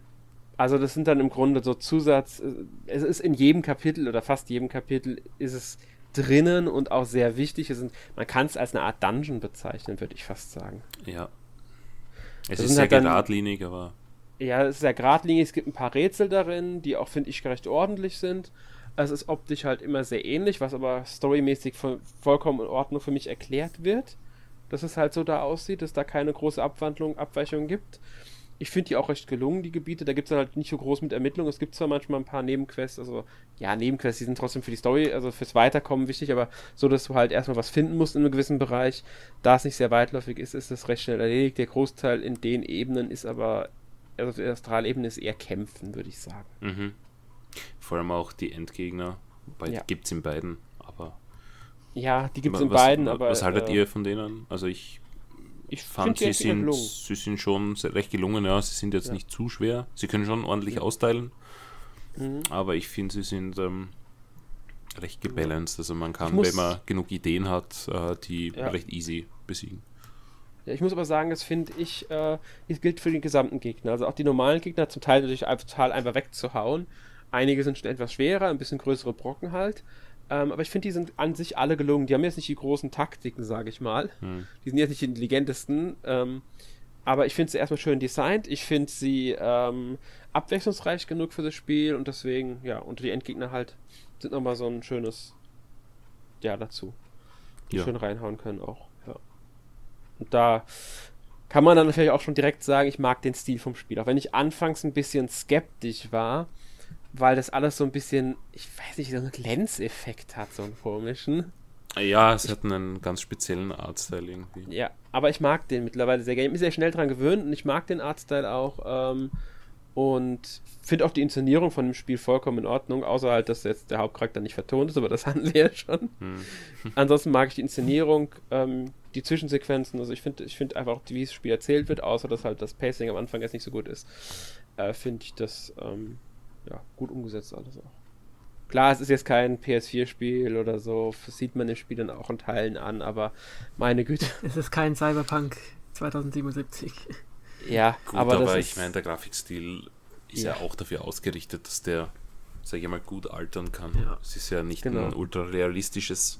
also das sind dann im Grunde so Zusatz, äh, es ist in jedem Kapitel oder fast jedem Kapitel ist es drinnen und auch sehr wichtig. Es sind, man kann es als eine Art Dungeon bezeichnen, würde ich fast sagen. Ja. Es ist sehr halt geradlinig, aber. Ja, es ist sehr geradlinig. Es gibt ein paar Rätsel darin, die auch, finde ich, recht ordentlich sind. Es ist optisch halt immer sehr ähnlich, was aber storymäßig voll, vollkommen in Ordnung für mich erklärt wird. Dass es halt so da aussieht, dass da keine große Abwandlung, Abweichung gibt. Ich finde die auch recht gelungen, die Gebiete. Da gibt es halt nicht so groß mit Ermittlungen. Es gibt zwar manchmal ein paar Nebenquests, also ja, Nebenquests, die sind trotzdem für die Story, also fürs Weiterkommen wichtig, aber so, dass du halt erstmal was finden musst in einem gewissen Bereich. Da es nicht sehr weitläufig ist, ist das recht schnell erledigt. Der Großteil in den Ebenen ist aber, also die Astralebene ist eher Kämpfen, würde ich sagen. Mhm. Vor allem auch die Endgegner, wobei ja. gibt es in beiden, aber. Ja, die gibt es in beiden, aber. Was haltet äh, ihr von denen? Also ich ich fand, sie sind, sie sind schon recht gelungen. Ja, sie sind jetzt ja. nicht zu schwer. Sie können schon ordentlich mhm. austeilen. Mhm. Aber ich finde, sie sind ähm, recht gebalanced. Also man kann, wenn man genug Ideen hat, äh, die ja. recht easy besiegen. Ja, ich muss aber sagen, das finde ich, äh, das gilt für den gesamten Gegner. Also auch die normalen Gegner zum Teil natürlich total einfach wegzuhauen. Einige sind schon etwas schwerer, ein bisschen größere Brocken halt. Ähm, aber ich finde, die sind an sich alle gelungen. Die haben jetzt nicht die großen Taktiken, sage ich mal. Hm. Die sind jetzt nicht die intelligentesten. Ähm, aber ich finde sie erstmal schön designt. Ich finde sie ähm, abwechslungsreich genug für das Spiel und deswegen, ja, unter die Endgegner halt sind nochmal so ein schönes, ja, dazu. Die ja. schön reinhauen können auch. Ja. Und da kann man dann natürlich auch schon direkt sagen, ich mag den Stil vom Spiel. Auch wenn ich anfangs ein bisschen skeptisch war, weil das alles so ein bisschen, ich weiß nicht, so einen Glänzeffekt hat, so einen komischen. Ja, es ich, hat einen ganz speziellen Artstyle irgendwie. Ja, aber ich mag den mittlerweile sehr gerne. Ich bin sehr schnell dran gewöhnt und ich mag den Artstyle auch. Ähm, und finde auch die Inszenierung von dem Spiel vollkommen in Ordnung, außer halt, dass jetzt der Hauptcharakter nicht vertont ist, aber das [laughs] hatten wir ja schon. Hm. Ansonsten mag ich die Inszenierung, ähm, die Zwischensequenzen, also ich finde ich find einfach, wie das Spiel erzählt wird, außer dass halt das Pacing am Anfang jetzt nicht so gut ist, äh, finde ich das ähm, ja, gut umgesetzt alles auch. Klar, es ist jetzt kein PS4-Spiel oder so, das sieht man im Spiel dann auch in Teilen an, aber meine Güte. [laughs] Es ist kein Cyberpunk 2077. Ja, Gut, aber, aber ich meine, der Grafikstil ist ja. ja. auch dafür ausgerichtet, dass der, sag ich mal, gut altern kann. Ja. Es ist ja nicht genau. ein ultra realistisches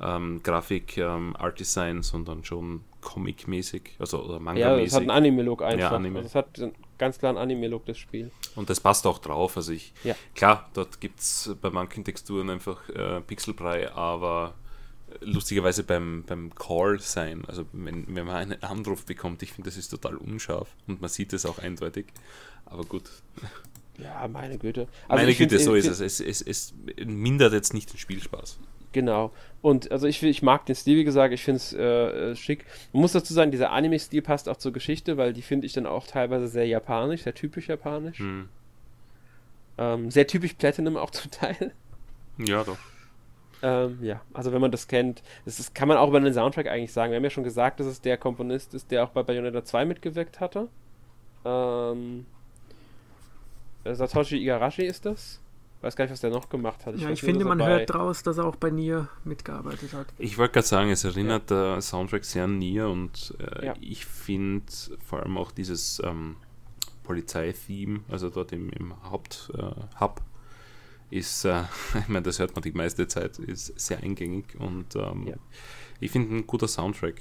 ähm, Grafik, ähm, Art Design, sondern schon Comic-mäßig, also oder Manga-mäßig. Ja, es hat einen Anime-Look einfach. Ja, Anime. also es hat ganz klaren Anime-Look, das Spiel. Und das passt auch drauf. Also ich, ja. klar, dort gibt es bei manchen Texturen einfach äh, Pixelbrei, aber lustigerweise beim, beim Call sein, also wenn, wenn man einen Anruf bekommt, ich finde, das ist total unscharf und man sieht es auch eindeutig. Aber gut. Ja, meine Güte. Also meine Güte, so ist es. Es, es. es mindert jetzt nicht den Spielspaß. Genau. Und also ich, ich mag den Stil, wie gesagt, ich finde es äh, schick. Man muss dazu sagen, dieser Anime-Stil passt auch zur Geschichte, weil die finde ich dann auch teilweise sehr japanisch, sehr typisch japanisch. Hm. Ähm, sehr typisch Platinum auch zum Teil. Ja, doch. Ähm, ja, also wenn man das kennt, das ist, kann man auch über den Soundtrack eigentlich sagen. Wir haben ja schon gesagt, dass es der Komponist ist, der auch bei Bayonetta 2 mitgewirkt hatte. Ähm, Satoshi Igarashi ist das. Weiß gar nicht, was der noch gemacht hat. Ich, ja, ich finde, man hört draus, dass er auch bei Nier mitgearbeitet hat. Ich wollte gerade sagen, es erinnert ja. der Soundtrack sehr an Nier und äh, ja. ich finde vor allem auch dieses ähm, Polizei-Theme, also dort im, im Haupt-Hub, äh, ist, äh, [laughs] ich meine, das hört man die meiste Zeit, ist sehr eingängig und ähm, ja. ich finde ein guter Soundtrack.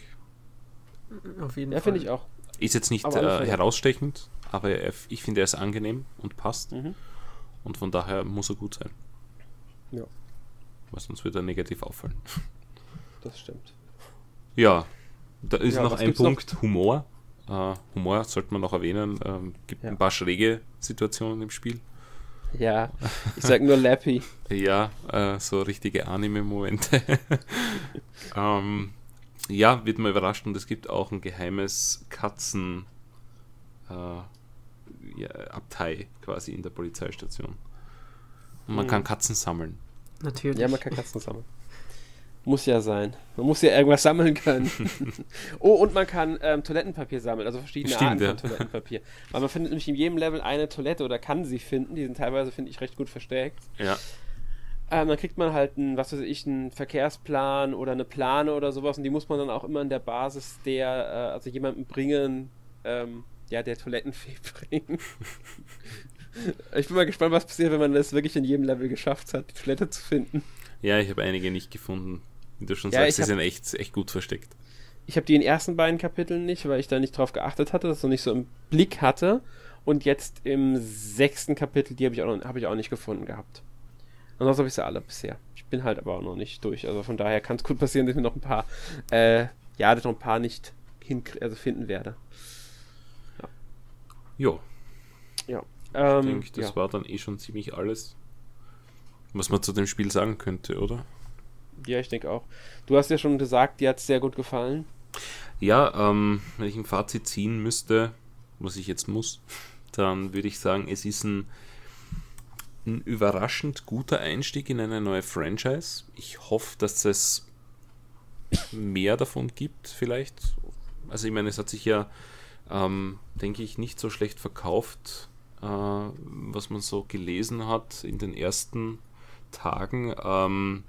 Auf jeden ja, Fall. finde ich auch. Ist jetzt nicht äh, herausstechend, aber ich finde, er ist angenehm und passt. Mhm. Und von daher muss er gut sein. Ja. Weil sonst wird er negativ auffallen. Das stimmt. Ja, da ist ja, noch ein Punkt, noch? Humor. Uh, Humor sollte man noch erwähnen. Ähm, gibt ja. ein paar schräge Situationen im Spiel. Ja, ich sag nur Lappy. [laughs] ja, äh, so richtige Anime-Momente. [laughs] ähm, ja, wird man überrascht und es gibt auch ein geheimes Katzen äh, ja, Abtei quasi in der Polizeistation. Und man hm. kann Katzen sammeln. Natürlich. Ja, man kann Katzen sammeln. Muss ja sein. Man muss ja irgendwas sammeln können. [laughs] oh, und man kann ähm, Toilettenpapier sammeln, also verschiedene Stimmt, Arten ja. von Toilettenpapier. Weil man findet nämlich in jedem Level eine Toilette oder kann sie finden. Die sind teilweise, finde ich, recht gut versteckt. Ja. Ähm, dann kriegt man halt einen, was weiß ich, einen Verkehrsplan oder eine Plane oder sowas und die muss man dann auch immer in der Basis der, äh, also jemandem bringen, ähm, ja, der Toilettenfee [laughs] bringen. ich bin mal gespannt, was passiert, wenn man das wirklich in jedem Level geschafft hat, die Toilette zu finden. Ja, ich habe einige nicht gefunden. Wie du schon ja, sagst, sie sind echt, echt gut versteckt. Ich habe die in den ersten beiden Kapiteln nicht, weil ich da nicht drauf geachtet hatte, das noch nicht so im Blick hatte. Und jetzt im sechsten Kapitel, die habe ich, auch noch, hab ich auch nicht gefunden gehabt. Ansonsten habe ich sie alle bisher. Ich bin halt aber auch noch nicht durch. Also von daher kann es gut passieren, dass ich mir noch ein paar, äh, ja, dass noch ein paar nicht hin, also finden werde. Ja. Jo. Ja. Ähm, ich denke, das ja. war dann eh schon ziemlich alles, was man zu dem Spiel sagen könnte, oder? Ja, ich denke auch. Du hast ja schon gesagt, dir hat es sehr gut gefallen. Ja, ähm, wenn ich ein Fazit ziehen müsste, was ich jetzt muss, [laughs] dann würde ich sagen, es ist ein ein überraschend guter Einstieg in eine neue Franchise. Ich hoffe, dass es mehr davon gibt, vielleicht. Also, ich meine, es hat sich ja, ähm, denke ich, nicht so schlecht verkauft, äh, was man so gelesen hat in den ersten Tagen. Ähm,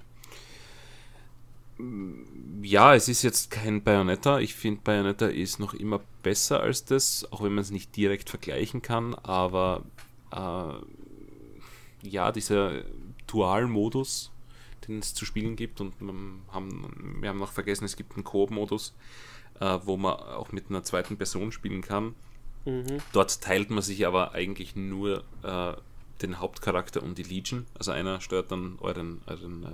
ja, es ist jetzt kein Bayonetta. Ich finde, Bayonetta ist noch immer besser als das, auch wenn man es nicht direkt vergleichen kann, aber äh, ja, dieser Dual-Modus, den es zu spielen gibt und wir haben, wir haben noch vergessen, es gibt einen Koop-Modus, äh, wo man auch mit einer zweiten Person spielen kann. Mhm. Dort teilt man sich aber eigentlich nur äh, den Hauptcharakter und die Legion. Also einer steuert dann euren, euren äh,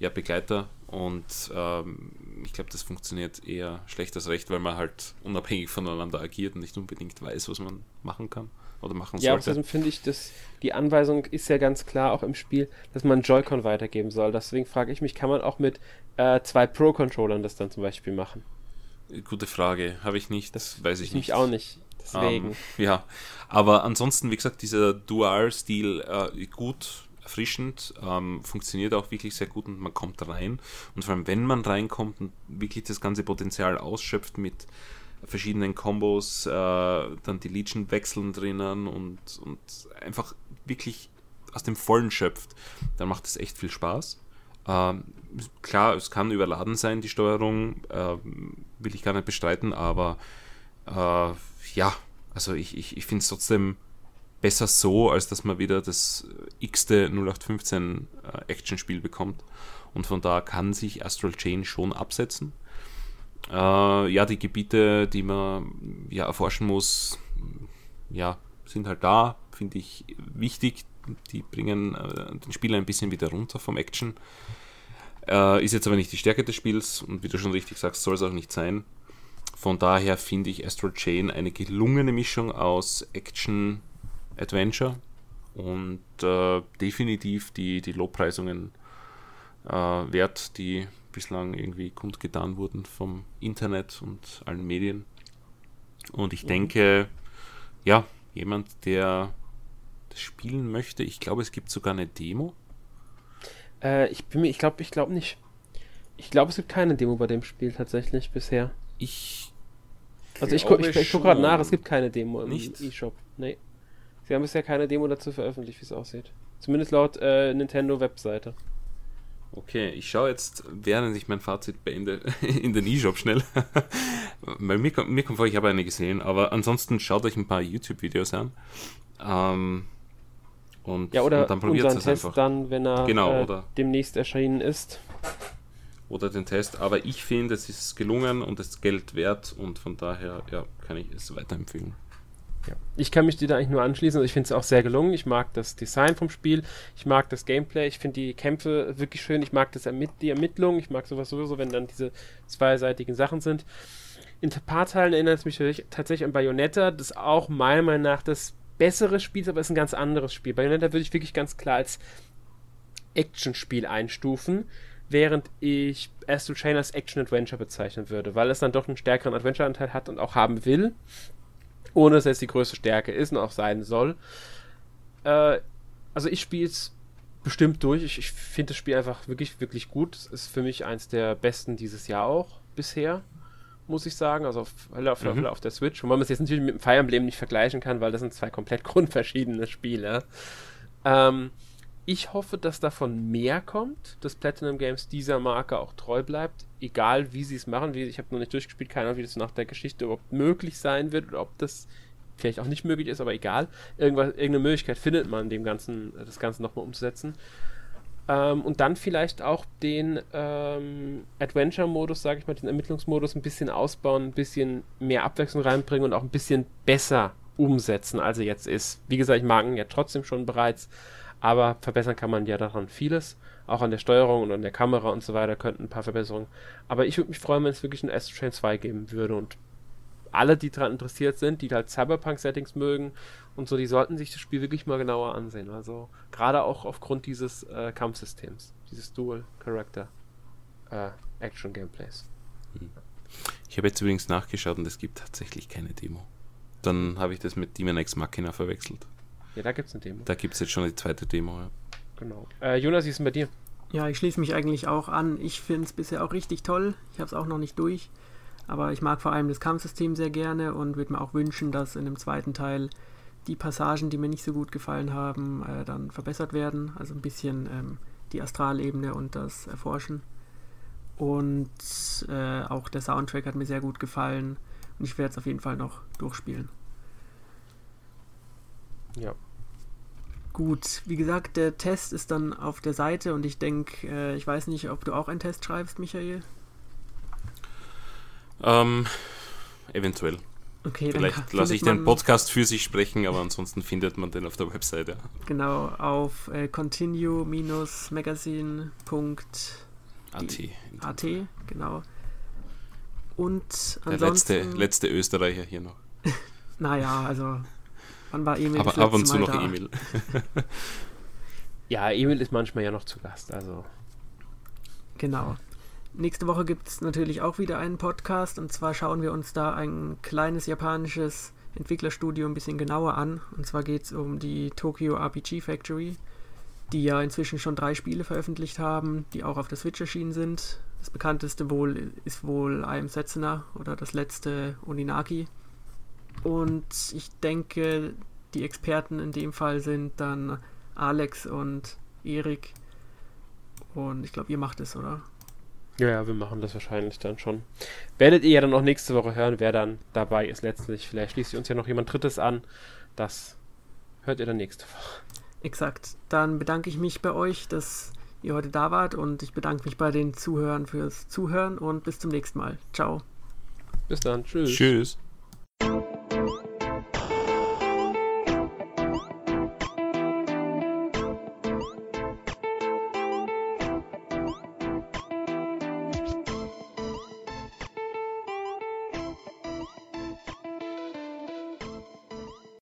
ja, Begleiter und ähm, ich glaube, das funktioniert eher schlecht als recht, weil man halt unabhängig voneinander agiert und nicht unbedingt weiß, was man machen kann oder machen ja, sollte. Ja, außerdem finde ich, dass die Anweisung ist ja ganz klar auch im Spiel, dass man Joy-Con weitergeben soll. Deswegen frage ich mich, kann man auch mit äh, zwei Pro-Controllern das dann zum Beispiel machen? Gute Frage, habe ich nicht, das weiß ich, ich nicht. Ich auch nicht. Deswegen. Ähm, ja, aber ansonsten, wie gesagt, dieser Dual-Stil äh, gut, erfrischend, ähm, funktioniert auch wirklich sehr gut und man kommt rein. Und vor allem, wenn man reinkommt und wirklich das ganze Potenzial ausschöpft mit verschiedenen Kombos, äh, dann die Legion wechseln drinnen und, und einfach wirklich aus dem Vollen schöpft, dann macht es echt viel Spaß. Ähm, klar, es kann überladen sein, die Steuerung, äh, will ich gar nicht bestreiten, aber äh, ja, also ich, ich, ich finde es trotzdem besser so, als dass man wieder das x-te 0815 äh, Action-Spiel bekommt. und von da kann sich Astral Chain schon absetzen. Äh, ja, die Gebiete, die man ja erforschen muss, ja, sind halt da, finde ich wichtig. Die bringen äh, den Spieler ein bisschen wieder runter vom Action. Äh, ist jetzt aber nicht die Stärke des Spiels und wie du schon richtig sagst, soll es auch nicht sein. Von daher finde ich Astral Chain eine gelungene Mischung aus Action, Adventure und äh, definitiv die, die Lobpreisungen äh, wert, die bislang irgendwie kundgetan wurden vom Internet und allen Medien. Und ich mhm. denke, ja, jemand, der das spielen möchte, ich glaube, es gibt sogar eine Demo. Äh, ich bin mir, ich glaube, ich glaube nicht. Ich glaube, es gibt keine Demo bei dem Spiel tatsächlich bisher. Ich. Also ich, ich, ich gucke gerade nach, es gibt keine Demo im E-Shop. Nee. Sie haben bisher keine Demo dazu veröffentlicht, wie es aussieht. Zumindest laut äh, Nintendo-Webseite. Okay, ich schaue jetzt, während ich mein Fazit beende, [laughs] in den E-Shop schnell. [laughs] Weil mir, kommt, mir kommt vor, ich habe eine gesehen, aber ansonsten schaut euch ein paar YouTube-Videos an. Ähm, und, ja, oder und dann probiert es einfach. dann, wenn er genau, äh, demnächst erschienen ist. Oder den Test. Aber ich finde, es ist gelungen und es ist Geld wert und von daher ja, kann ich es weiterempfehlen. Ja. Ich kann mich dir da eigentlich nur anschließen. Also ich finde es auch sehr gelungen. Ich mag das Design vom Spiel. Ich mag das Gameplay. Ich finde die Kämpfe wirklich schön. Ich mag das Ermitt die Ermittlung. Ich mag sowas sowieso, wenn dann diese zweiseitigen Sachen sind. In ein paar Teilen erinnert es mich tatsächlich an Bayonetta, das auch meiner Meinung nach das bessere Spiel aber es ist ein ganz anderes Spiel. Bayonetta würde ich wirklich ganz klar als Action-Spiel einstufen, während ich Astral Chain als Action-Adventure bezeichnen würde, weil es dann doch einen stärkeren Adventure-Anteil hat und auch haben will ohne dass es die größte Stärke ist und auch sein soll. Äh, also ich spiele es bestimmt durch. Ich, ich finde das Spiel einfach wirklich, wirklich gut. Es ist für mich eins der besten dieses Jahr auch bisher, muss ich sagen. Also auf, auf, mhm. auf der Switch. Wobei man es jetzt natürlich mit dem Fire Emblem nicht vergleichen kann, weil das sind zwei komplett [laughs] grundverschiedene Spiele. Ähm, ich hoffe, dass davon mehr kommt, dass Platinum Games dieser Marke auch treu bleibt, egal wie sie es machen. Wie, ich habe noch nicht durchgespielt, keine Ahnung, wie das nach der Geschichte überhaupt möglich sein wird oder ob das vielleicht auch nicht möglich ist, aber egal. Irgendwas, irgendeine Möglichkeit findet man, dem Ganzen, das Ganze nochmal umzusetzen. Ähm, und dann vielleicht auch den ähm, Adventure-Modus, sage ich mal, den Ermittlungsmodus ein bisschen ausbauen, ein bisschen mehr Abwechslung reinbringen und auch ein bisschen besser umsetzen, als er jetzt ist. Wie gesagt, ich mag ihn ja trotzdem schon bereits, aber verbessern kann man ja daran vieles. Auch an der Steuerung und an der Kamera und so weiter könnten ein paar Verbesserungen. Aber ich würde mich freuen, wenn es wirklich ein Astro Chain 2 geben würde. Und alle, die daran interessiert sind, die halt Cyberpunk-Settings mögen und so, die sollten sich das Spiel wirklich mal genauer ansehen. Also gerade auch aufgrund dieses äh, Kampfsystems, dieses Dual-Character äh. Hm. Ich habe jetzt übrigens nachgeschaut und es gibt tatsächlich keine Demo. Dann habe ich das mit Demon X Machina verwechselt. Ja, da gibt es eine Demo. Da gibt es jetzt schon die zweite Demo, ja. Genau. Äh, Jonas, wie ist denn bei dir? Ja, ich schließe mich eigentlich auch an. Ich finde es bisher auch richtig toll. Ich habe es auch noch nicht durch. Aber ich mag vor allem das Kampfsystem sehr gerne und würde mir auch wünschen, dass in dem zweiten Teil die Passagen, die mir nicht so gut gefallen haben, äh, dann verbessert werden. Also ein bisschen ähm, die Astralebene und das Erforschen. Und äh, auch der Soundtrack hat mir sehr gut gefallen. Und ich werde es auf jeden Fall noch durchspielen. Ja. Gut, wie gesagt, der Test ist dann auf der Seite und ich denke, äh, ich weiß nicht, ob du auch einen Test schreibst, Michael. Ähm, eventuell. Okay, Vielleicht lasse ich den Podcast für sich sprechen, aber ansonsten findet man den auf der Webseite. Genau, auf äh, continue-magazine.at. genau. Und ansonsten... Der letzte, letzte Österreicher hier noch. [laughs] naja, also Wann war Emil? Aber ab und zu noch Emil. [laughs] ja, Emil ist manchmal ja noch zu Gast, also. Genau. Nächste Woche gibt es natürlich auch wieder einen Podcast und zwar schauen wir uns da ein kleines japanisches Entwicklerstudio ein bisschen genauer an. Und zwar geht es um die Tokyo RPG Factory, die ja inzwischen schon drei Spiele veröffentlicht haben, die auch auf der Switch erschienen sind. Das bekannteste wohl ist wohl I Am Setsuna oder das letzte Oninaki. Und ich denke, die Experten in dem Fall sind dann Alex und Erik. Und ich glaube, ihr macht es, oder? Ja, ja, wir machen das wahrscheinlich dann schon. Werdet ihr ja dann auch nächste Woche hören, wer dann dabei ist letztlich. Vielleicht schließt uns ja noch jemand Drittes an. Das hört ihr dann nächste Woche. Exakt. Dann bedanke ich mich bei euch, dass ihr heute da wart und ich bedanke mich bei den Zuhörern fürs Zuhören und bis zum nächsten Mal. Ciao. Bis dann. Tschüss. Tschüss.